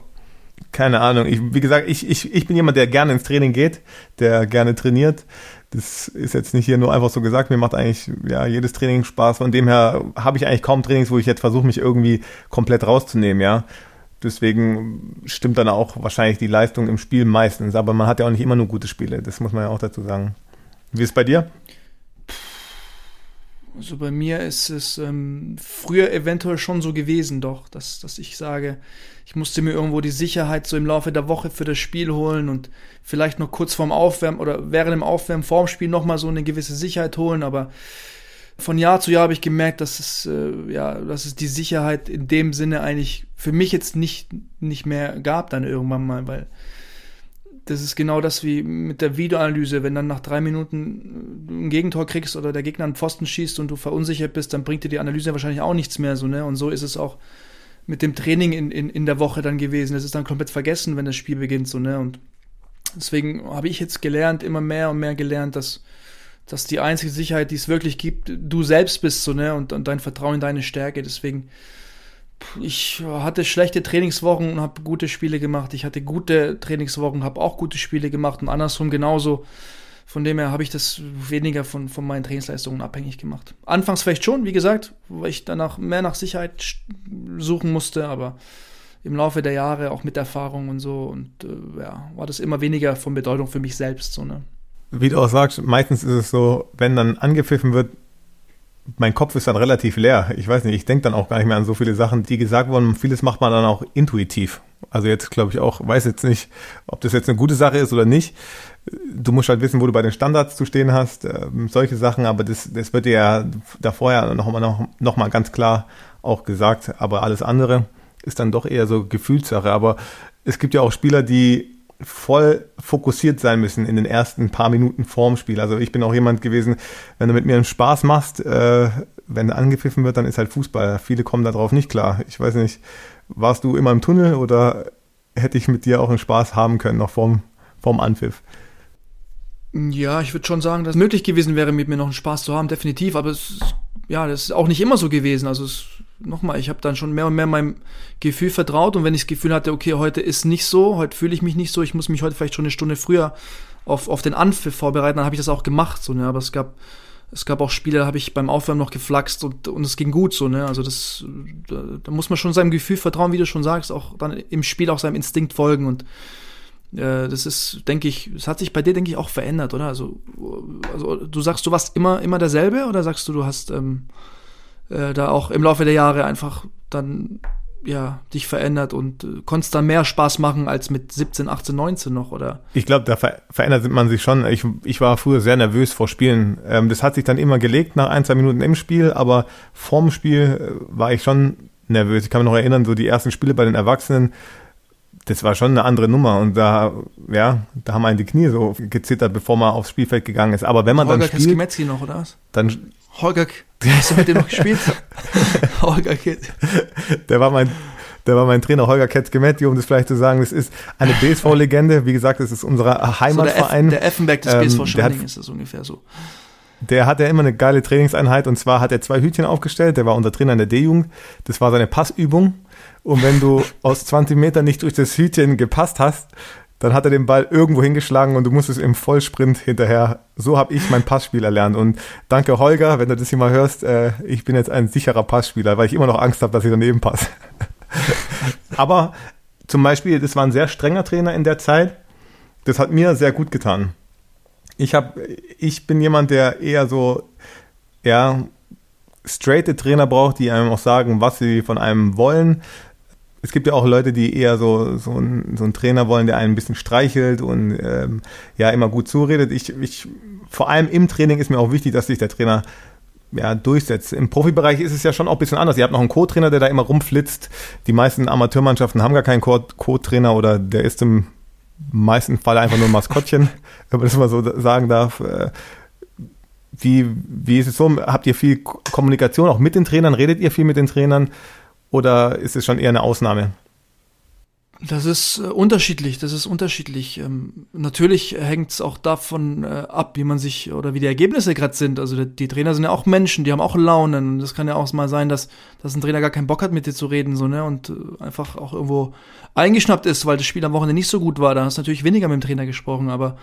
keine Ahnung. Ich, wie gesagt, ich, ich, ich bin jemand, der gerne ins Training geht, der gerne trainiert. Das ist jetzt nicht hier nur einfach so gesagt. Mir macht eigentlich ja jedes Training Spaß. Von dem her habe ich eigentlich kaum Trainings, wo ich jetzt versuche, mich irgendwie komplett rauszunehmen, ja. Deswegen stimmt dann auch wahrscheinlich die Leistung im Spiel meistens. Aber man hat ja auch nicht immer nur gute Spiele. Das muss man ja auch dazu sagen. Wie ist es bei dir? Also bei mir ist es ähm, früher eventuell schon so gewesen, doch, dass, dass ich sage, ich musste mir irgendwo die Sicherheit so im Laufe der Woche für das Spiel holen und vielleicht noch kurz vorm Aufwärmen oder während dem Aufwärmen vorm Spiel nochmal so eine gewisse Sicherheit holen, aber von Jahr zu Jahr habe ich gemerkt, dass es, äh, ja, dass es die Sicherheit in dem Sinne eigentlich für mich jetzt nicht, nicht mehr gab dann irgendwann mal, weil das ist genau das wie mit der Videoanalyse. Wenn dann nach drei Minuten ein Gegentor kriegst oder der Gegner einen Pfosten schießt und du verunsichert bist, dann bringt dir die Analyse wahrscheinlich auch nichts mehr so, ne? Und so ist es auch mit dem Training in, in, in der Woche dann gewesen. Das ist dann komplett vergessen, wenn das Spiel beginnt, so, ne? Und deswegen habe ich jetzt gelernt, immer mehr und mehr gelernt, dass, dass die einzige Sicherheit, die es wirklich gibt, du selbst bist, so, ne? Und, und dein Vertrauen in deine Stärke. Deswegen ich hatte schlechte Trainingswochen und habe gute Spiele gemacht. Ich hatte gute Trainingswochen, habe auch gute Spiele gemacht und andersrum genauso. Von dem her habe ich das weniger von, von meinen Trainingsleistungen abhängig gemacht. Anfangs vielleicht schon, wie gesagt, weil ich danach mehr nach Sicherheit suchen musste, aber im Laufe der Jahre, auch mit Erfahrung und so, und äh, ja, war das immer weniger von Bedeutung für mich selbst. So, ne? Wie du auch sagst, meistens ist es so, wenn dann angepfiffen wird, mein Kopf ist dann relativ leer. Ich weiß nicht, ich denke dann auch gar nicht mehr an so viele Sachen, die gesagt wurden. Vieles macht man dann auch intuitiv. Also jetzt glaube ich auch, weiß jetzt nicht, ob das jetzt eine gute Sache ist oder nicht. Du musst halt wissen, wo du bei den Standards zu stehen hast, äh, solche Sachen, aber das, das wird dir ja davor ja noch mal, noch, noch mal ganz klar auch gesagt. Aber alles andere ist dann doch eher so Gefühlssache. Aber es gibt ja auch Spieler, die voll fokussiert sein müssen in den ersten paar Minuten vorm Spiel. Also ich bin auch jemand gewesen, wenn du mit mir einen Spaß machst, äh, wenn angepfiffen wird, dann ist halt Fußball. Viele kommen darauf nicht klar. Ich weiß nicht, warst du immer im Tunnel oder hätte ich mit dir auch einen Spaß haben können, noch vorm, vorm Anpfiff? Ja, ich würde schon sagen, dass es möglich gewesen wäre, mit mir noch einen Spaß zu haben, definitiv. Aber es, ja, das ist auch nicht immer so gewesen. Also es nochmal, ich habe dann schon mehr und mehr meinem Gefühl vertraut und wenn ich das Gefühl hatte, okay, heute ist nicht so, heute fühle ich mich nicht so, ich muss mich heute vielleicht schon eine Stunde früher auf, auf den Anpfiff vorbereiten, dann habe ich das auch gemacht, so, ne, aber es gab, es gab auch Spiele, da habe ich beim Aufwärmen noch geflaxt und, und es ging gut, so, ne, also das, da, da muss man schon seinem Gefühl vertrauen, wie du schon sagst, auch dann im Spiel auch seinem Instinkt folgen und äh, das ist, denke ich, es hat sich bei dir, denke ich, auch verändert, oder? Also, also du sagst, du warst immer, immer derselbe oder sagst du, du hast ähm, äh, da auch im Laufe der Jahre einfach dann ja, dich verändert und äh, konntest dann mehr Spaß machen als mit 17, 18, 19 noch, oder? Ich glaube, da ver verändert man sich schon. Ich, ich war früher sehr nervös vor Spielen. Ähm, das hat sich dann immer gelegt nach ein, zwei Minuten im Spiel, aber vorm Spiel äh, war ich schon nervös. Ich kann mich noch erinnern, so die ersten Spiele bei den Erwachsenen, das war schon eine andere Nummer und da, ja, da haben einen die Knie so gezittert, bevor man aufs Spielfeld gegangen ist. Aber wenn man Holger dann spielt, noch, oder was? Dann Holger, hast du mit dem noch gespielt? Holger Ketz. Der war mein, der war mein Trainer Holger Ketzgemetti, um das vielleicht zu sagen. Das ist eine BSV-Legende. Wie gesagt, das ist unser Heimatverein. So der, F, der Effenberg des BSV ähm, Schwenning ist das ungefähr so. Der hatte immer eine geile Trainingseinheit und zwar hat er zwei Hütchen aufgestellt. Der war unser Trainer in der D-Jugend. Das war seine Passübung. Und wenn du aus 20 Metern nicht durch das Hütchen gepasst hast, dann hat er den Ball irgendwo hingeschlagen und du musstest im Vollsprint hinterher. So habe ich mein Passspiel erlernt. Und danke Holger, wenn du das hier mal hörst, äh, ich bin jetzt ein sicherer Passspieler, weil ich immer noch Angst habe, dass ich daneben passe. Aber zum Beispiel, das war ein sehr strenger Trainer in der Zeit. Das hat mir sehr gut getan. Ich habe, ich bin jemand, der eher so, ja, straighte Trainer braucht, die einem auch sagen, was sie von einem wollen es gibt ja auch Leute, die eher so, so, ein, so einen Trainer wollen, der einen ein bisschen streichelt und ähm, ja immer gut zuredet. Ich, ich, vor allem im Training ist mir auch wichtig, dass sich der Trainer ja, durchsetzt. Im Profibereich ist es ja schon auch ein bisschen anders. Ihr habt noch einen Co-Trainer, der da immer rumflitzt. Die meisten Amateurmannschaften haben gar keinen Co-Trainer oder der ist im meisten Fall einfach nur ein Maskottchen, wenn man das mal so sagen darf. Äh, wie, wie ist es so? Habt ihr viel Kommunikation auch mit den Trainern? Redet ihr viel mit den Trainern? Oder ist es schon eher eine Ausnahme? Das ist äh, unterschiedlich, das ist unterschiedlich. Ähm, natürlich hängt es auch davon äh, ab, wie man sich oder wie die Ergebnisse gerade sind. Also die, Trainer sind ja auch Menschen, die haben auch Launen. Das kann ja auch mal sein, dass, dass ein Trainer gar keinen Bock hat, mit dir zu reden, so, ne? Und äh, einfach auch irgendwo eingeschnappt ist, weil das Spiel am Wochenende nicht so gut war. Da hast du natürlich weniger mit dem Trainer gesprochen, aber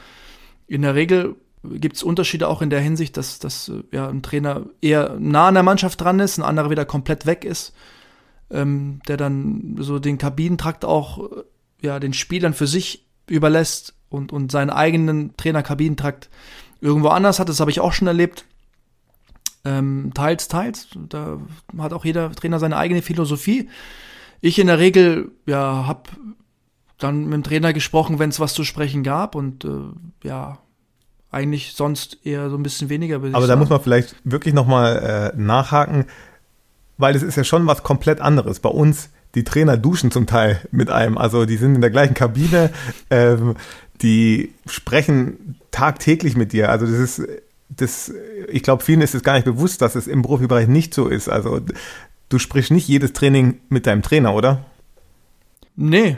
in der Regel gibt es Unterschiede auch in der Hinsicht, dass, dass ja, ein Trainer eher nah an der Mannschaft dran ist, ein anderer wieder komplett weg ist ähm, der dann so den Kabinentrakt auch äh, ja den Spielern für sich überlässt und, und seinen eigenen Trainerkabinentrakt irgendwo anders hat. Das habe ich auch schon erlebt. Ähm, teils, teils. Da hat auch jeder Trainer seine eigene Philosophie. Ich in der Regel ja habe dann mit dem Trainer gesprochen, wenn es was zu sprechen gab und äh, ja eigentlich sonst eher so ein bisschen weniger. Aber da muss man vielleicht wirklich nochmal äh, nachhaken weil es ist ja schon was komplett anderes. Bei uns, die Trainer duschen zum Teil mit einem, also die sind in der gleichen Kabine, ähm, die sprechen tagtäglich mit dir. Also das ist, das, ich glaube, vielen ist es gar nicht bewusst, dass es im Profibereich nicht so ist. Also du sprichst nicht jedes Training mit deinem Trainer, oder? Nee,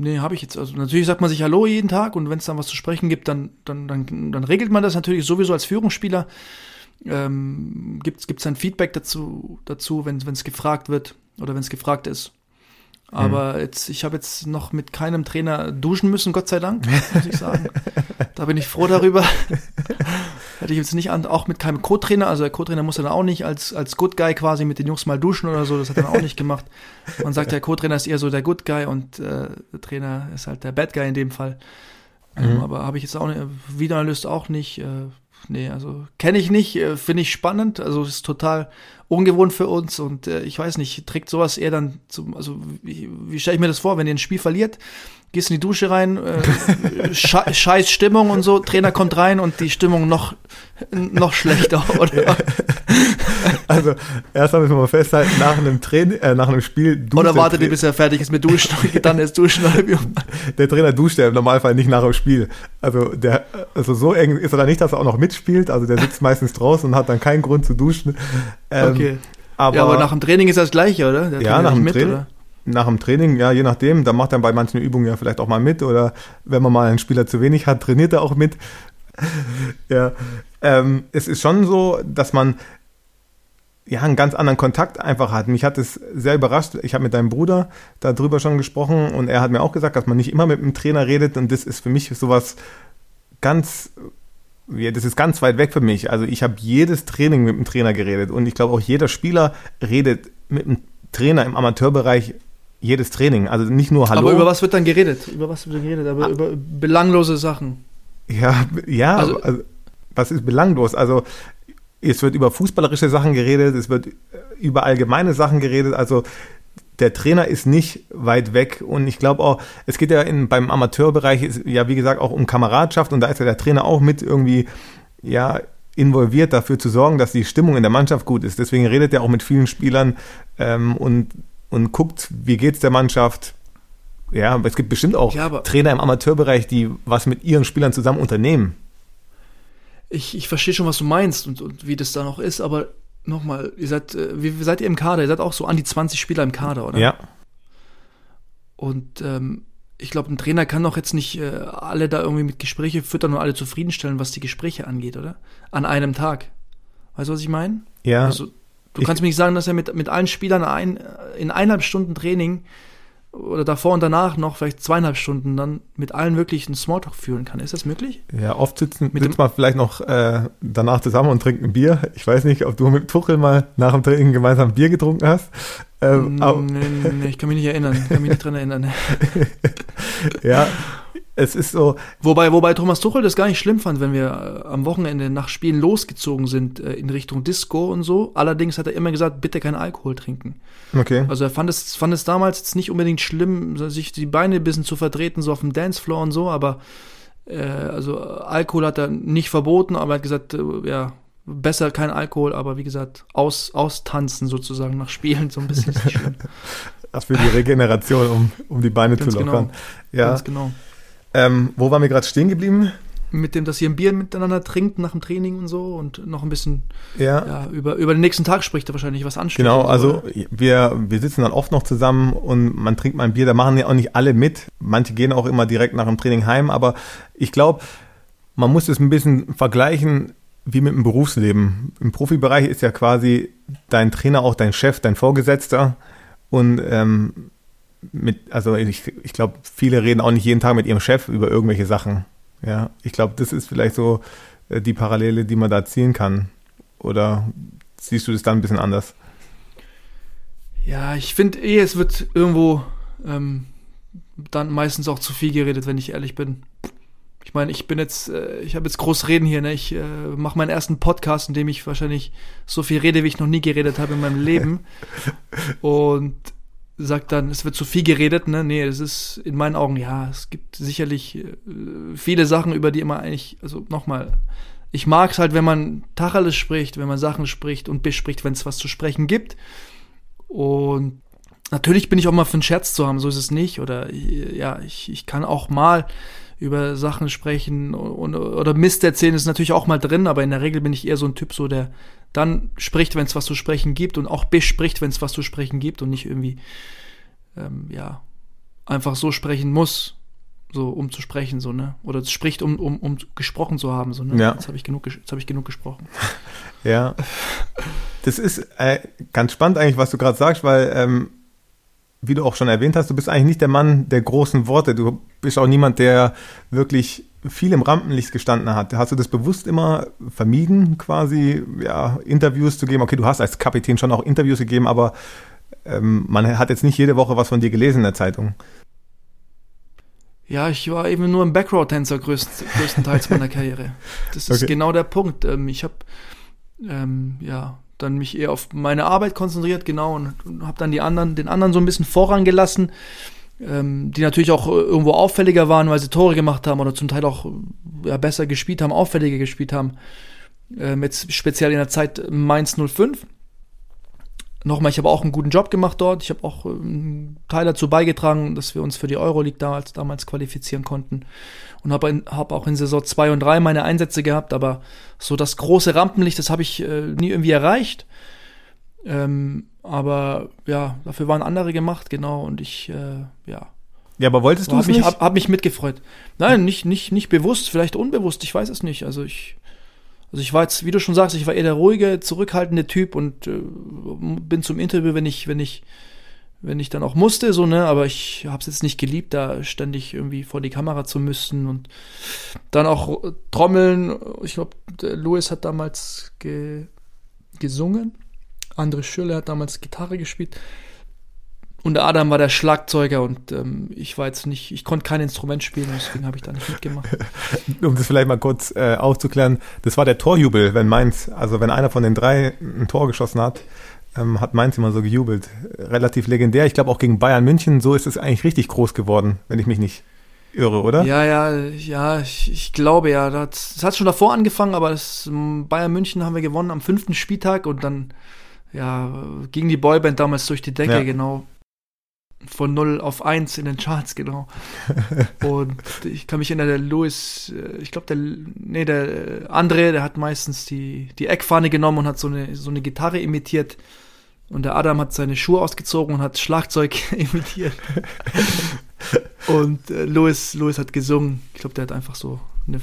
Nee, habe ich jetzt. Also natürlich sagt man sich Hallo jeden Tag und wenn es dann was zu sprechen gibt, dann, dann, dann, dann regelt man das natürlich sowieso als Führungsspieler ähm, gibt es ein Feedback dazu, dazu wenn es gefragt wird oder wenn es gefragt ist. Aber mhm. jetzt, ich habe jetzt noch mit keinem Trainer duschen müssen, Gott sei Dank, muss ich sagen. da bin ich froh darüber. hatte ich jetzt nicht an, auch mit keinem Co-Trainer, also der Co-Trainer muss dann auch nicht als, als Good Guy quasi mit den Jungs mal duschen oder so, das hat er auch nicht gemacht. Man sagt, der Co-Trainer ist eher so der Good Guy und äh, der Trainer ist halt der Bad Guy in dem Fall. Ähm, mhm. aber habe ich jetzt auch nicht, Videoanalyst auch nicht, äh, nee, also kenne ich nicht, äh, finde ich spannend, also ist total ungewohnt für uns und äh, ich weiß nicht, trägt sowas eher dann zum, also wie, wie stelle ich mir das vor, wenn ihr ein Spiel verliert, gehst in die Dusche rein, äh, scheiß Stimmung und so, Trainer kommt rein und die Stimmung noch, noch schlechter, oder? Also, erstmal müssen wir mal festhalten, nach einem Training, äh, nach einem Spiel duscht Oder wartet ihr, bis er fertig ist mit Duschen und dann erst duschen? Der Trainer duscht ja im Normalfall nicht nach dem Spiel. Also, der, also so eng ist er da nicht, dass er auch noch mitspielt. Also, der sitzt meistens draußen und hat dann keinen Grund zu duschen. Ähm, okay. Aber, ja, aber nach dem Training ist das Gleiche, oder? Der ja, nach dem Training. Oder? nach dem Training, ja, je nachdem, da macht er bei manchen Übungen ja vielleicht auch mal mit oder wenn man mal einen Spieler zu wenig hat, trainiert er auch mit. ja, ähm, es ist schon so, dass man ja einen ganz anderen Kontakt einfach hat. Mich hat es sehr überrascht. Ich habe mit deinem Bruder darüber schon gesprochen und er hat mir auch gesagt, dass man nicht immer mit dem Trainer redet und das ist für mich sowas ganz ja, das ist ganz weit weg für mich. Also ich habe jedes Training mit dem Trainer geredet und ich glaube auch jeder Spieler redet mit dem Trainer im Amateurbereich jedes Training. Also nicht nur Hallo. Aber über was wird dann geredet? Über was wird dann geredet? Aber ah. über belanglose Sachen. Ja, ja. Also, also, was ist belanglos? Also es wird über fußballerische Sachen geredet, es wird über allgemeine Sachen geredet. Also der Trainer ist nicht weit weg und ich glaube auch, es geht ja in, beim Amateurbereich ist ja wie gesagt auch um Kameradschaft und da ist ja der Trainer auch mit irgendwie ja involviert dafür zu sorgen, dass die Stimmung in der Mannschaft gut ist. Deswegen redet er auch mit vielen Spielern ähm, und und guckt, wie geht's der Mannschaft. Ja, es gibt bestimmt auch ja, Trainer im Amateurbereich, die was mit ihren Spielern zusammen unternehmen. Ich, ich verstehe schon, was du meinst und, und wie das da noch ist, aber nochmal, ihr seid, äh, wie, wie seid ihr im Kader? Ihr seid auch so an die 20 Spieler im Kader, oder? Ja. Und ähm, ich glaube, ein Trainer kann doch jetzt nicht äh, alle da irgendwie mit Gespräche füttern und alle zufriedenstellen, was die Gespräche angeht, oder? An einem Tag. Weißt du, was ich meine? Ja. Also, Du ich, kannst mir nicht sagen, dass er mit, mit allen Spielern ein, in eineinhalb Stunden Training oder davor und danach noch vielleicht zweieinhalb Stunden dann mit allen einen Smalltalk führen kann. Ist das möglich? Ja, oft sitzen mit sitzt man vielleicht noch äh, danach zusammen und trinkt ein Bier. Ich weiß nicht, ob du mit Tuchel mal nach dem Training gemeinsam Bier getrunken hast. Ähm, nee, nee, nee, ich kann mich nicht erinnern. Ich kann mich nicht dran erinnern. ja, es ist so. Wobei, wobei Thomas Tuchel das gar nicht schlimm fand, wenn wir äh, am Wochenende nach Spielen losgezogen sind äh, in Richtung Disco und so. Allerdings hat er immer gesagt, bitte keinen Alkohol trinken. Okay. Also er fand es, fand es damals jetzt nicht unbedingt schlimm, sich die Beine ein bisschen zu vertreten, so auf dem Dancefloor und so, aber äh, also Alkohol hat er nicht verboten, aber er hat gesagt, äh, ja, besser kein Alkohol, aber wie gesagt, aus, austanzen sozusagen nach Spielen, so ein bisschen ist schlimm. Das für die Regeneration, um, um die Beine Ganz zu lockern. Genau. Ja. Ganz genau. Ähm, wo waren wir gerade stehen geblieben? Mit dem, dass ihr ein Bier miteinander trinkt nach dem Training und so und noch ein bisschen ja. ja über, über den nächsten Tag spricht er wahrscheinlich was ansteht. Genau, also wir, wir sitzen dann oft noch zusammen und man trinkt mal ein Bier, da machen ja auch nicht alle mit. Manche gehen auch immer direkt nach dem Training heim, aber ich glaube, man muss es ein bisschen vergleichen wie mit dem Berufsleben. Im Profibereich ist ja quasi dein Trainer auch dein Chef, dein Vorgesetzter und ähm, mit, also ich, ich glaube, viele reden auch nicht jeden Tag mit ihrem Chef über irgendwelche Sachen. Ja, ich glaube, das ist vielleicht so äh, die Parallele, die man da ziehen kann. Oder siehst du das dann ein bisschen anders? Ja, ich finde eh, es wird irgendwo ähm, dann meistens auch zu viel geredet, wenn ich ehrlich bin. Ich meine, ich bin jetzt, äh, ich habe jetzt groß reden hier, ne? Ich äh, mache meinen ersten Podcast, in dem ich wahrscheinlich so viel rede, wie ich noch nie geredet habe in meinem Leben. Und sagt dann, es wird zu viel geredet, ne? Nee, es ist in meinen Augen, ja, es gibt sicherlich äh, viele Sachen, über die immer eigentlich, also nochmal, ich mag es halt, wenn man Tacheles spricht, wenn man Sachen spricht und bespricht, wenn es was zu sprechen gibt. Und natürlich bin ich auch mal für einen Scherz zu haben, so ist es nicht. Oder ja, ich, ich kann auch mal über Sachen sprechen und, oder Mist erzählen ist natürlich auch mal drin, aber in der Regel bin ich eher so ein Typ, so der dann spricht, wenn es was zu sprechen gibt und auch bespricht, wenn es was zu sprechen gibt und nicht irgendwie ähm, ja einfach so sprechen muss, so um zu sprechen, so ne? Oder es spricht, um, um, um gesprochen zu haben, so ne? Ja. Jetzt habe ich genug, jetzt habe ich genug gesprochen. ja, das ist äh, ganz spannend eigentlich, was du gerade sagst, weil ähm, wie du auch schon erwähnt hast, du bist eigentlich nicht der Mann der großen Worte. Du bist auch niemand, der wirklich viel im Rampenlicht gestanden hat. Hast du das bewusst immer vermieden, quasi ja, Interviews zu geben? Okay, du hast als Kapitän schon auch Interviews gegeben, aber ähm, man hat jetzt nicht jede Woche was von dir gelesen in der Zeitung. Ja, ich war eben nur ein Background-Tänzer größt, größtenteils meiner Karriere. Das ist okay. genau der Punkt. Ähm, ich habe ähm, ja dann mich eher auf meine Arbeit konzentriert, genau, und, und habe dann die anderen, den anderen so ein bisschen vorangelassen, ähm, die natürlich auch irgendwo auffälliger waren, weil sie Tore gemacht haben oder zum Teil auch ja, besser gespielt haben, auffälliger gespielt haben. Ähm, jetzt speziell in der Zeit Mainz 05 nochmal, ich habe auch einen guten Job gemacht dort. Ich habe auch einen ähm, Teil dazu beigetragen, dass wir uns für die Euroleague damals, damals qualifizieren konnten. Und habe hab auch in Saison 2 und 3 meine Einsätze gehabt, aber so das große Rampenlicht, das habe ich äh, nie irgendwie erreicht. Ähm, aber ja, dafür waren andere gemacht, genau, und ich, äh, ja. Ja, aber wolltest du es nicht? Hab, hab mich mitgefreut. Nein, nicht, nicht, nicht bewusst, vielleicht unbewusst, ich weiß es nicht. Also ich, also ich war jetzt, wie du schon sagst, ich war eher der ruhige, zurückhaltende Typ und äh, bin zum Interview, wenn ich, wenn ich, wenn ich dann auch musste, so, ne, aber ich habe es jetzt nicht geliebt, da ständig irgendwie vor die Kamera zu müssen und dann auch trommeln. Ich glaube, Louis hat damals ge gesungen, André Schüller hat damals Gitarre gespielt. Und Adam war der Schlagzeuger und ähm, ich war jetzt nicht, ich konnte kein Instrument spielen, deswegen habe ich da nicht mitgemacht. um das vielleicht mal kurz äh, aufzuklären, das war der Torjubel, wenn Mainz, also wenn einer von den drei ein Tor geschossen hat, ähm, hat Mainz immer so gejubelt. Relativ legendär. Ich glaube auch gegen Bayern München, so ist es eigentlich richtig groß geworden, wenn ich mich nicht irre, oder? Ja, ja, ja, ich, ich glaube ja. Das, hat schon davor angefangen, aber das Bayern München haben wir gewonnen am fünften Spieltag und dann ja, ging die Boyband damals durch die Decke, ja. genau von 0 auf 1 in den Charts, genau. Und ich kann mich erinnern, der Louis, äh, ich glaube, der, nee, der André, der hat meistens die, die Eckfahne genommen und hat so eine, so eine Gitarre imitiert. Und der Adam hat seine Schuhe ausgezogen und hat Schlagzeug imitiert. und äh, Louis, Louis hat gesungen. Ich glaube, der hat einfach so eine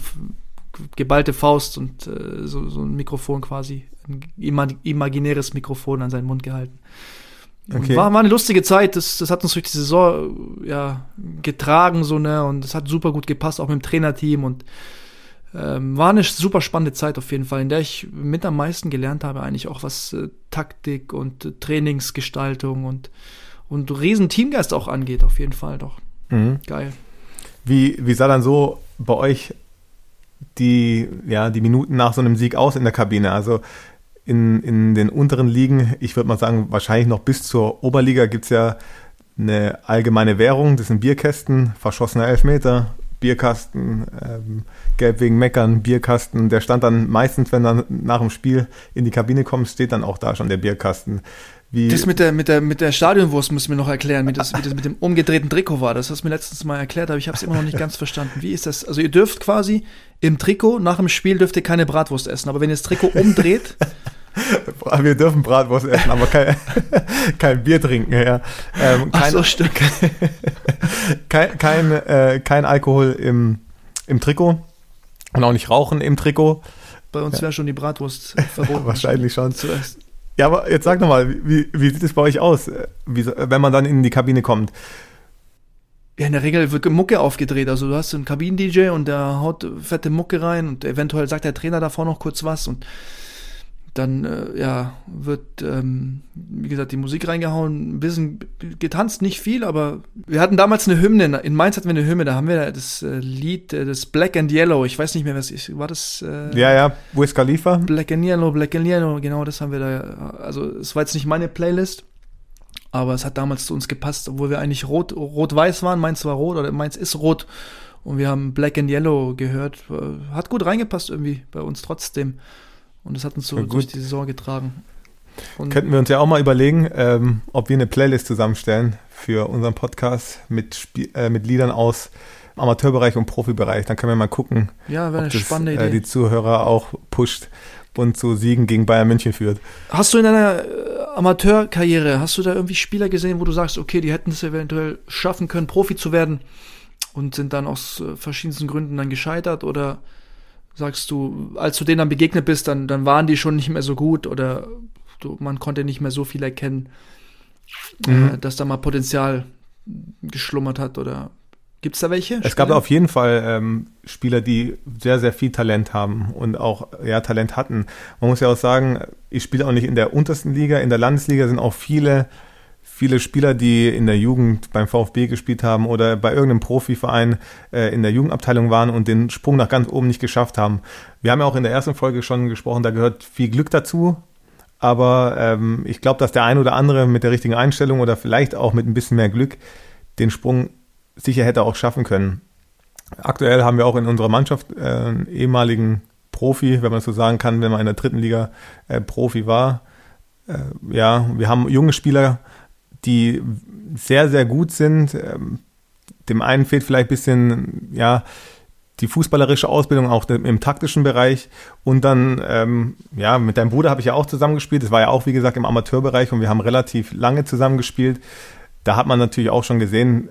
geballte Faust und äh, so, so ein Mikrofon quasi, ein imaginäres Mikrofon an seinen Mund gehalten. Okay. War, war eine lustige Zeit, das, das hat uns durch die Saison ja, getragen, so, ne, und es hat super gut gepasst, auch mit dem Trainerteam und ähm, war eine super spannende Zeit auf jeden Fall, in der ich mit am meisten gelernt habe, eigentlich auch was äh, Taktik und äh, Trainingsgestaltung und, und riesen Teamgeist auch angeht, auf jeden Fall doch. Mhm. Geil. Wie, wie sah dann so bei euch die, ja, die Minuten nach so einem Sieg aus in der Kabine? Also in, in den unteren Ligen, ich würde mal sagen, wahrscheinlich noch bis zur Oberliga gibt es ja eine allgemeine Währung, das sind Bierkästen, verschossener Elfmeter, Bierkasten, ähm, Gelb wegen Meckern, Bierkasten. Der stand dann meistens, wenn dann nach dem Spiel in die Kabine kommt, steht dann auch da schon der Bierkasten. Wie das mit der, mit der, mit der Stadionwurst müssen wir noch erklären, wie das, wie das mit dem umgedrehten Trikot war. Das hast du mir letztens mal erklärt, aber ich habe es immer noch nicht ganz verstanden. Wie ist das? Also ihr dürft quasi im Trikot, nach dem Spiel dürft ihr keine Bratwurst essen, aber wenn ihr das Trikot umdreht, wir dürfen Bratwurst essen, aber kein, kein Bier trinken. Ja. Ähm, kein, Ach so, stimmt. kein, kein, äh, kein Alkohol im, im Trikot und auch nicht rauchen im Trikot. Bei uns wäre schon die Bratwurst verboten. Wahrscheinlich schon. Zuerst. Ja, aber jetzt sag nochmal, wie, wie sieht es bei euch aus, wie, wenn man dann in die Kabine kommt? Ja, in der Regel wird Mucke aufgedreht. Also du hast einen Kabinen-DJ und der haut fette Mucke rein und eventuell sagt der Trainer davor noch kurz was und dann äh, ja, wird, ähm, wie gesagt, die Musik reingehauen, ein bisschen getanzt, nicht viel, aber wir hatten damals eine Hymne, in Mainz hatten wir eine Hymne, da haben wir das äh, Lied, äh, das Black and Yellow, ich weiß nicht mehr, was ist, war das? Äh, ja, ja, Wiz Khalifa. Black and Yellow, Black and Yellow, genau, das haben wir da, also es war jetzt nicht meine Playlist, aber es hat damals zu uns gepasst, obwohl wir eigentlich rot, rot-weiß waren, Mainz war rot oder Mainz ist rot. Und wir haben Black and Yellow gehört, hat gut reingepasst irgendwie bei uns trotzdem. Und das hat uns so durch die Saison getragen. Und Könnten wir uns ja auch mal überlegen, ähm, ob wir eine Playlist zusammenstellen für unseren Podcast mit, Spie äh, mit Liedern aus Amateurbereich und Profibereich. Dann können wir mal gucken, ja, ob das, spannende äh, die Zuhörer auch pusht und zu Siegen gegen Bayern München führt. Hast du in deiner äh, Amateurkarriere, hast du da irgendwie Spieler gesehen, wo du sagst, okay, die hätten es eventuell schaffen können, Profi zu werden und sind dann aus äh, verschiedensten Gründen dann gescheitert oder sagst du, als du denen dann begegnet bist, dann, dann waren die schon nicht mehr so gut oder du, man konnte nicht mehr so viel erkennen, mhm. äh, dass da mal Potenzial geschlummert hat oder Gibt es da welche? Es gab auf jeden Fall ähm, Spieler, die sehr, sehr viel Talent haben und auch ja, Talent hatten. Man muss ja auch sagen, ich spiele auch nicht in der untersten Liga. In der Landesliga sind auch viele, viele Spieler, die in der Jugend beim VfB gespielt haben oder bei irgendeinem Profiverein äh, in der Jugendabteilung waren und den Sprung nach ganz oben nicht geschafft haben. Wir haben ja auch in der ersten Folge schon gesprochen, da gehört viel Glück dazu. Aber ähm, ich glaube, dass der ein oder andere mit der richtigen Einstellung oder vielleicht auch mit ein bisschen mehr Glück den Sprung sicher hätte auch schaffen können. Aktuell haben wir auch in unserer Mannschaft äh, einen ehemaligen Profi, wenn man so sagen kann, wenn man in der dritten Liga äh, Profi war. Äh, ja, wir haben junge Spieler, die sehr, sehr gut sind. Ähm, dem einen fehlt vielleicht ein bisschen, ja, die fußballerische Ausbildung auch im taktischen Bereich und dann ähm, ja mit deinem Bruder habe ich ja auch zusammengespielt. Das war ja auch wie gesagt im Amateurbereich und wir haben relativ lange zusammengespielt. Da hat man natürlich auch schon gesehen,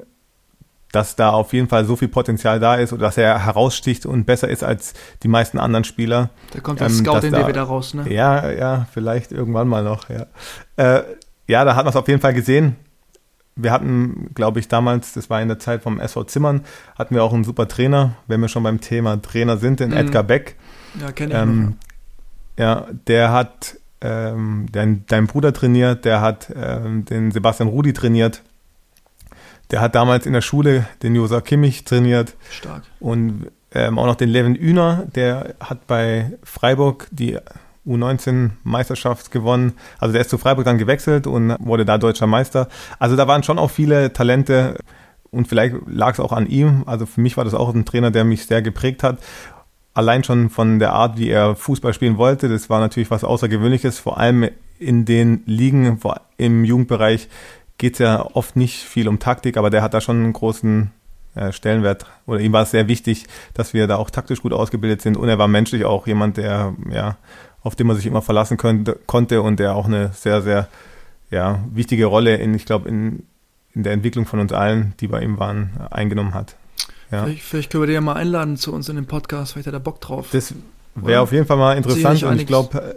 dass da auf jeden Fall so viel Potenzial da ist oder dass er heraussticht und besser ist als die meisten anderen Spieler. Da kommt das ähm, Scout in dir wieder raus, ne? Ja, ja, vielleicht irgendwann mal noch, ja. Äh, ja, da hat man es auf jeden Fall gesehen. Wir hatten, glaube ich, damals, das war in der Zeit vom SV Zimmern, hatten wir auch einen super Trainer, wenn wir schon beim Thema Trainer sind, den mhm. Edgar Beck. Ja, kenne ich ähm, Ja, der hat ähm, dein, dein Bruder trainiert, der hat ähm, den Sebastian Rudi trainiert der hat damals in der Schule den Josa Kimmich trainiert. Stark. Und ähm, auch noch den Levin Üner, der hat bei Freiburg die U19-Meisterschaft gewonnen. Also der ist zu Freiburg dann gewechselt und wurde da deutscher Meister. Also da waren schon auch viele Talente und vielleicht lag es auch an ihm. Also für mich war das auch ein Trainer, der mich sehr geprägt hat. Allein schon von der Art, wie er Fußball spielen wollte, das war natürlich was Außergewöhnliches, vor allem in den Ligen im Jugendbereich, geht es ja oft nicht viel um Taktik, aber der hat da schon einen großen äh, Stellenwert oder ihm war es sehr wichtig, dass wir da auch taktisch gut ausgebildet sind und er war menschlich auch jemand, der ja auf den man sich immer verlassen könnte, konnte und der auch eine sehr sehr ja wichtige Rolle in ich glaube in in der Entwicklung von uns allen, die bei ihm waren, eingenommen hat. Ja. Vielleicht, vielleicht können wir den ja mal einladen zu uns in den Podcast, vielleicht hat er Bock drauf. Das wäre auf jeden Fall mal interessant und ich glaube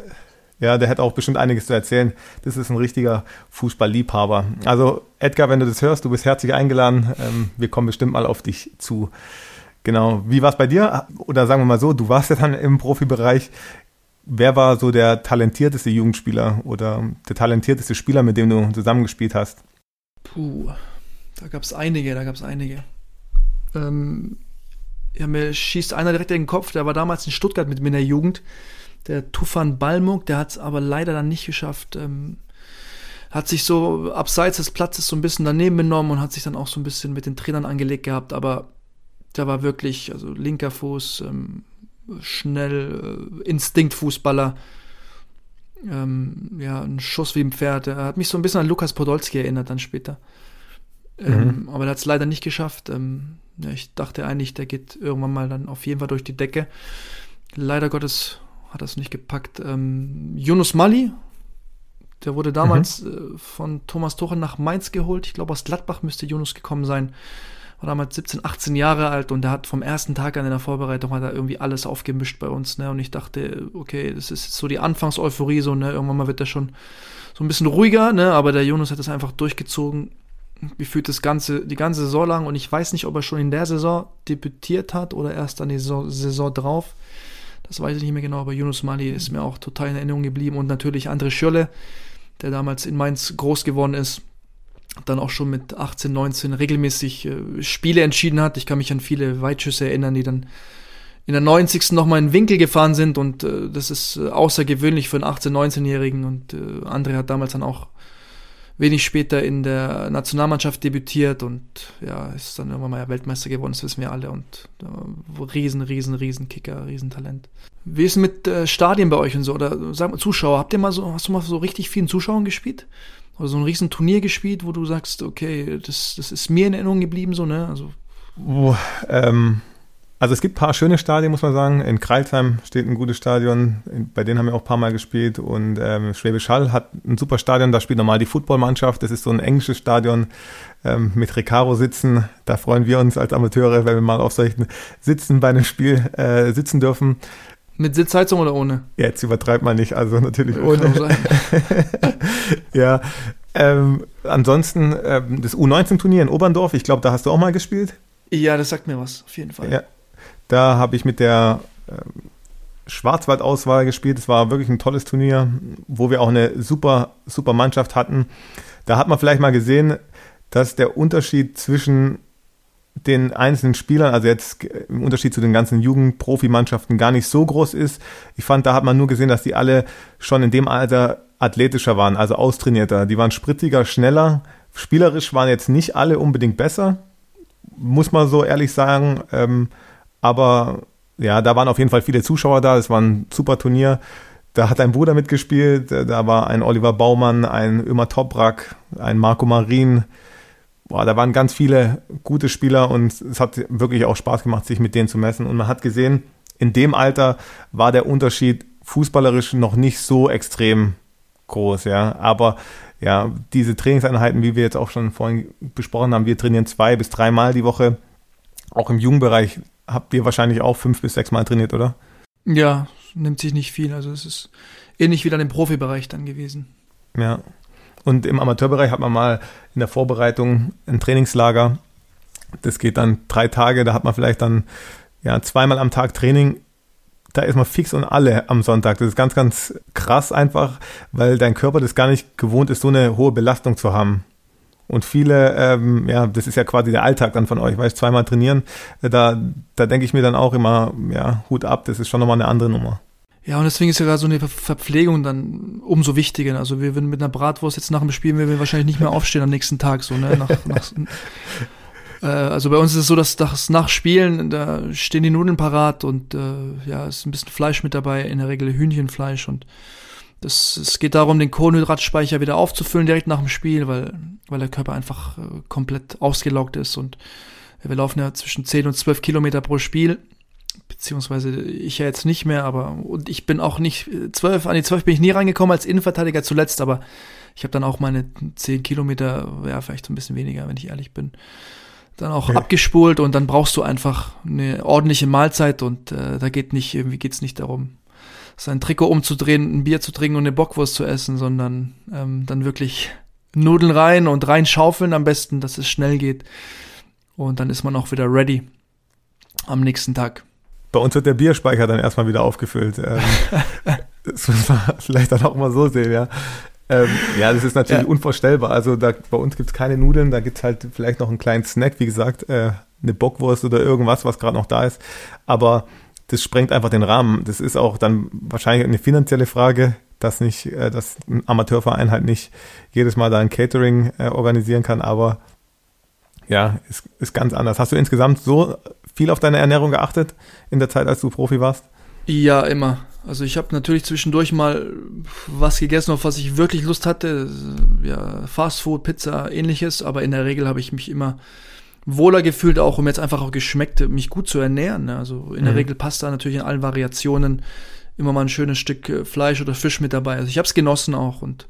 ja, der hätte auch bestimmt einiges zu erzählen. Das ist ein richtiger Fußballliebhaber. Also Edgar, wenn du das hörst, du bist herzlich eingeladen. Ähm, wir kommen bestimmt mal auf dich zu. Genau. Wie war es bei dir? Oder sagen wir mal so, du warst ja dann im Profibereich. Wer war so der talentierteste Jugendspieler oder der talentierteste Spieler, mit dem du zusammengespielt hast? Puh, da gab es einige, da gab es einige. Ähm, ja, mir schießt einer direkt in den Kopf, der war damals in Stuttgart mit mir in der Jugend der Tufan Balmuk, der hat es aber leider dann nicht geschafft. Ähm, hat sich so abseits des Platzes so ein bisschen daneben genommen und hat sich dann auch so ein bisschen mit den Trainern angelegt gehabt, aber der war wirklich, also linker Fuß, ähm, schnell, äh, Instinktfußballer. Ähm, ja, ein Schuss wie ein Pferd. Er hat mich so ein bisschen an Lukas Podolski erinnert dann später. Ähm, mhm. aber er hat es leider nicht geschafft. Ähm, ja, ich dachte eigentlich, der geht irgendwann mal dann auf jeden Fall durch die Decke. Leider Gottes hat das nicht gepackt. Ähm, Yunus Mali, der wurde damals mhm. äh, von Thomas Tuchel nach Mainz geholt. Ich glaube, aus Gladbach müsste Yunus gekommen sein. War damals 17, 18 Jahre alt und der hat vom ersten Tag an in der Vorbereitung hat er irgendwie alles aufgemischt bei uns. Ne? Und ich dachte, okay, das ist so die Anfangseuphorie, so, ne? Irgendwann mal wird er schon so ein bisschen ruhiger, ne? Aber der Yunus hat das einfach durchgezogen. Gefühlt das ganze, die ganze Saison lang und ich weiß nicht, ob er schon in der Saison debütiert hat oder erst an die Saison, Saison drauf. Das weiß ich nicht mehr genau, aber Yunus Mali ist mir auch total in Erinnerung geblieben. Und natürlich André Schürle, der damals in Mainz groß geworden ist, dann auch schon mit 18, 19 regelmäßig äh, Spiele entschieden hat. Ich kann mich an viele Weitschüsse erinnern, die dann in der 90. nochmal in Winkel gefahren sind und äh, das ist äh, außergewöhnlich für einen 18-, 19-Jährigen und äh, André hat damals dann auch wenig später in der Nationalmannschaft debütiert und ja, ist dann irgendwann mal Weltmeister geworden, das wissen wir alle und äh, riesen, riesen, riesen Kicker, riesen Talent. Wie ist es mit äh, Stadien bei euch und so? Oder sag mal, Zuschauer, habt ihr mal so, hast du mal so richtig vielen Zuschauern gespielt? Oder so ein riesen Turnier gespielt, wo du sagst, okay, das, das ist mir in Erinnerung geblieben, so, ne? Also. Oh, ähm, also es gibt ein paar schöne Stadien, muss man sagen. In Kreilsheim steht ein gutes Stadion, bei denen haben wir auch ein paar Mal gespielt. Und ähm, Schwäbisch Hall hat ein super Stadion, da spielt normal die Footballmannschaft. Das ist so ein englisches Stadion ähm, mit Recaro sitzen. Da freuen wir uns als Amateure, wenn wir mal auf solchen Sitzen bei einem Spiel äh, sitzen dürfen. Mit Sitzheizung oder ohne? Jetzt übertreibt man nicht, also natürlich ohne. ja. Ähm, ansonsten ähm, das U19-Turnier in Oberndorf, ich glaube, da hast du auch mal gespielt. Ja, das sagt mir was, auf jeden Fall. Ja, da habe ich mit der ähm, Schwarzwald-Auswahl gespielt. Es war wirklich ein tolles Turnier, wo wir auch eine super, super Mannschaft hatten. Da hat man vielleicht mal gesehen, dass der Unterschied zwischen den einzelnen Spielern, also jetzt im Unterschied zu den ganzen Jugendprofimannschaften, gar nicht so groß ist. Ich fand, da hat man nur gesehen, dass die alle schon in dem Alter athletischer waren, also austrainierter. Die waren spritziger, schneller. Spielerisch waren jetzt nicht alle unbedingt besser, muss man so ehrlich sagen. Ähm, aber ja, da waren auf jeden Fall viele Zuschauer da. Es war ein super Turnier. Da hat ein Bruder mitgespielt. Da war ein Oliver Baumann, ein Ömer Toprak, ein Marco Marin. Boah, da waren ganz viele gute Spieler und es hat wirklich auch Spaß gemacht, sich mit denen zu messen. Und man hat gesehen, in dem Alter war der Unterschied fußballerisch noch nicht so extrem groß, ja. Aber ja, diese Trainingseinheiten, wie wir jetzt auch schon vorhin besprochen haben, wir trainieren zwei bis dreimal die Woche. Auch im Jugendbereich habt ihr wahrscheinlich auch fünf bis sechs Mal trainiert, oder? Ja, nimmt sich nicht viel. Also es ist ähnlich wie dann im Profibereich dann gewesen. Ja. Und im Amateurbereich hat man mal in der Vorbereitung ein Trainingslager. Das geht dann drei Tage, da hat man vielleicht dann ja zweimal am Tag Training. Da ist man fix und alle am Sonntag. Das ist ganz, ganz krass einfach, weil dein Körper das gar nicht gewohnt ist, so eine hohe Belastung zu haben. Und viele, ähm, ja, das ist ja quasi der Alltag dann von euch, weißt zweimal trainieren, da, da denke ich mir dann auch immer, ja, Hut ab, das ist schon nochmal eine andere Nummer. Ja, und deswegen ist ja gerade so eine Verpflegung dann umso wichtiger. Also wir würden mit einer Bratwurst jetzt nach dem Spiel, wir wahrscheinlich nicht mehr aufstehen am nächsten Tag, so, ne? Nach, nach, äh, also bei uns ist es so, dass das nach Spielen, da stehen die Nudeln parat und äh, ja, ist ein bisschen Fleisch mit dabei, in der Regel Hühnchenfleisch und das, es geht darum, den Kohlenhydratspeicher wieder aufzufüllen direkt nach dem Spiel, weil, weil der Körper einfach äh, komplett ausgelaugt ist. Und wir laufen ja zwischen 10 und 12 Kilometer pro Spiel. Beziehungsweise ich ja jetzt nicht mehr, aber und ich bin auch nicht äh, zwölf, an die zwölf bin ich nie reingekommen als Innenverteidiger zuletzt, aber ich habe dann auch meine 10 Kilometer, ja, vielleicht so ein bisschen weniger, wenn ich ehrlich bin, dann auch ja. abgespult und dann brauchst du einfach eine ordentliche Mahlzeit und äh, da geht nicht, irgendwie geht's nicht darum, sein Trikot umzudrehen, ein Bier zu trinken und eine Bockwurst zu essen, sondern ähm, dann wirklich Nudeln rein und rein schaufeln am besten, dass es schnell geht. Und dann ist man auch wieder ready am nächsten Tag. Bei uns wird der Bierspeicher dann erstmal wieder aufgefüllt. Ähm, das muss man vielleicht dann auch mal so sehen, ja. Ähm, ja, das ist natürlich ja. unvorstellbar. Also da, bei uns gibt es keine Nudeln, da gibt es halt vielleicht noch einen kleinen Snack, wie gesagt, äh, eine Bockwurst oder irgendwas, was gerade noch da ist. Aber das sprengt einfach den Rahmen. Das ist auch dann wahrscheinlich eine finanzielle Frage, dass nicht, äh, dass ein Amateurverein halt nicht jedes Mal da ein Catering äh, organisieren kann, aber ja, ist, ist ganz anders. Hast du insgesamt so viel auf deine Ernährung geachtet in der Zeit, als du Profi warst? Ja, immer. Also ich habe natürlich zwischendurch mal was gegessen, auf was ich wirklich Lust hatte. Ja, Fastfood, Pizza, ähnliches, aber in der Regel habe ich mich immer wohler gefühlt, auch um jetzt einfach auch geschmeckt, mich gut zu ernähren. Ne? Also in der mhm. Regel passt da natürlich in allen Variationen immer mal ein schönes Stück äh, Fleisch oder Fisch mit dabei. Also ich habe es genossen auch und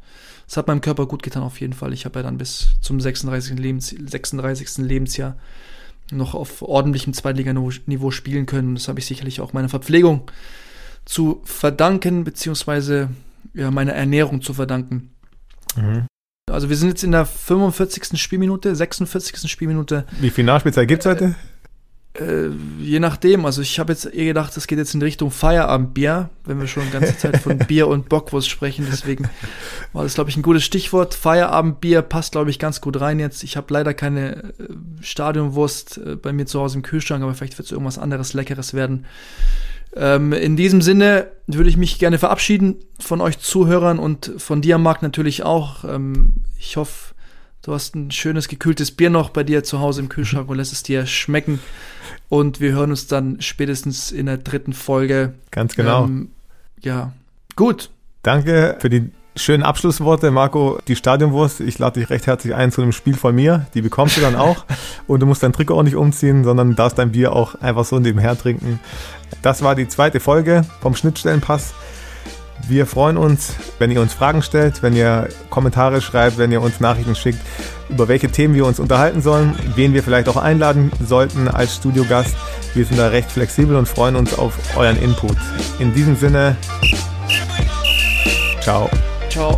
es hat meinem Körper gut getan auf jeden Fall. Ich habe ja dann bis zum 36. Lebens 36. Lebensjahr noch auf ordentlichem Zweitliganiveau spielen können. Das habe ich sicherlich auch meiner Verpflegung zu verdanken, beziehungsweise ja, meiner Ernährung zu verdanken. Mhm. Also wir sind jetzt in der 45. Spielminute, 46. Spielminute. Wie viel Nachspielzeit gibt es heute? Äh, je nachdem. Also ich habe jetzt eh gedacht, das geht jetzt in Richtung Feierabendbier, wenn wir schon die ganze Zeit von Bier und Bockwurst sprechen. Deswegen war das, glaube ich, ein gutes Stichwort. Feierabendbier passt, glaube ich, ganz gut rein jetzt. Ich habe leider keine äh, Stadionwurst äh, bei mir zu Hause im Kühlschrank, aber vielleicht wird es irgendwas anderes Leckeres werden. Ähm, in diesem Sinne würde ich mich gerne verabschieden von euch Zuhörern und von dir, Marc, natürlich auch. Ähm, ich hoffe, du hast ein schönes gekühltes Bier noch bei dir zu Hause im Kühlschrank und lässt es dir schmecken. Und wir hören uns dann spätestens in der dritten Folge. Ganz genau. Ähm, ja, gut. Danke für die schönen Abschlussworte, Marco. Die Stadionwurst, ich lade dich recht herzlich ein zu einem Spiel von mir. Die bekommst du dann auch. Und du musst dein Trikot auch nicht umziehen, sondern darfst dein Bier auch einfach so nebenher trinken. Das war die zweite Folge vom Schnittstellenpass. Wir freuen uns, wenn ihr uns Fragen stellt, wenn ihr Kommentare schreibt, wenn ihr uns Nachrichten schickt, über welche Themen wir uns unterhalten sollen, wen wir vielleicht auch einladen sollten als Studiogast. Wir sind da recht flexibel und freuen uns auf euren Input. In diesem Sinne, ciao. Ciao.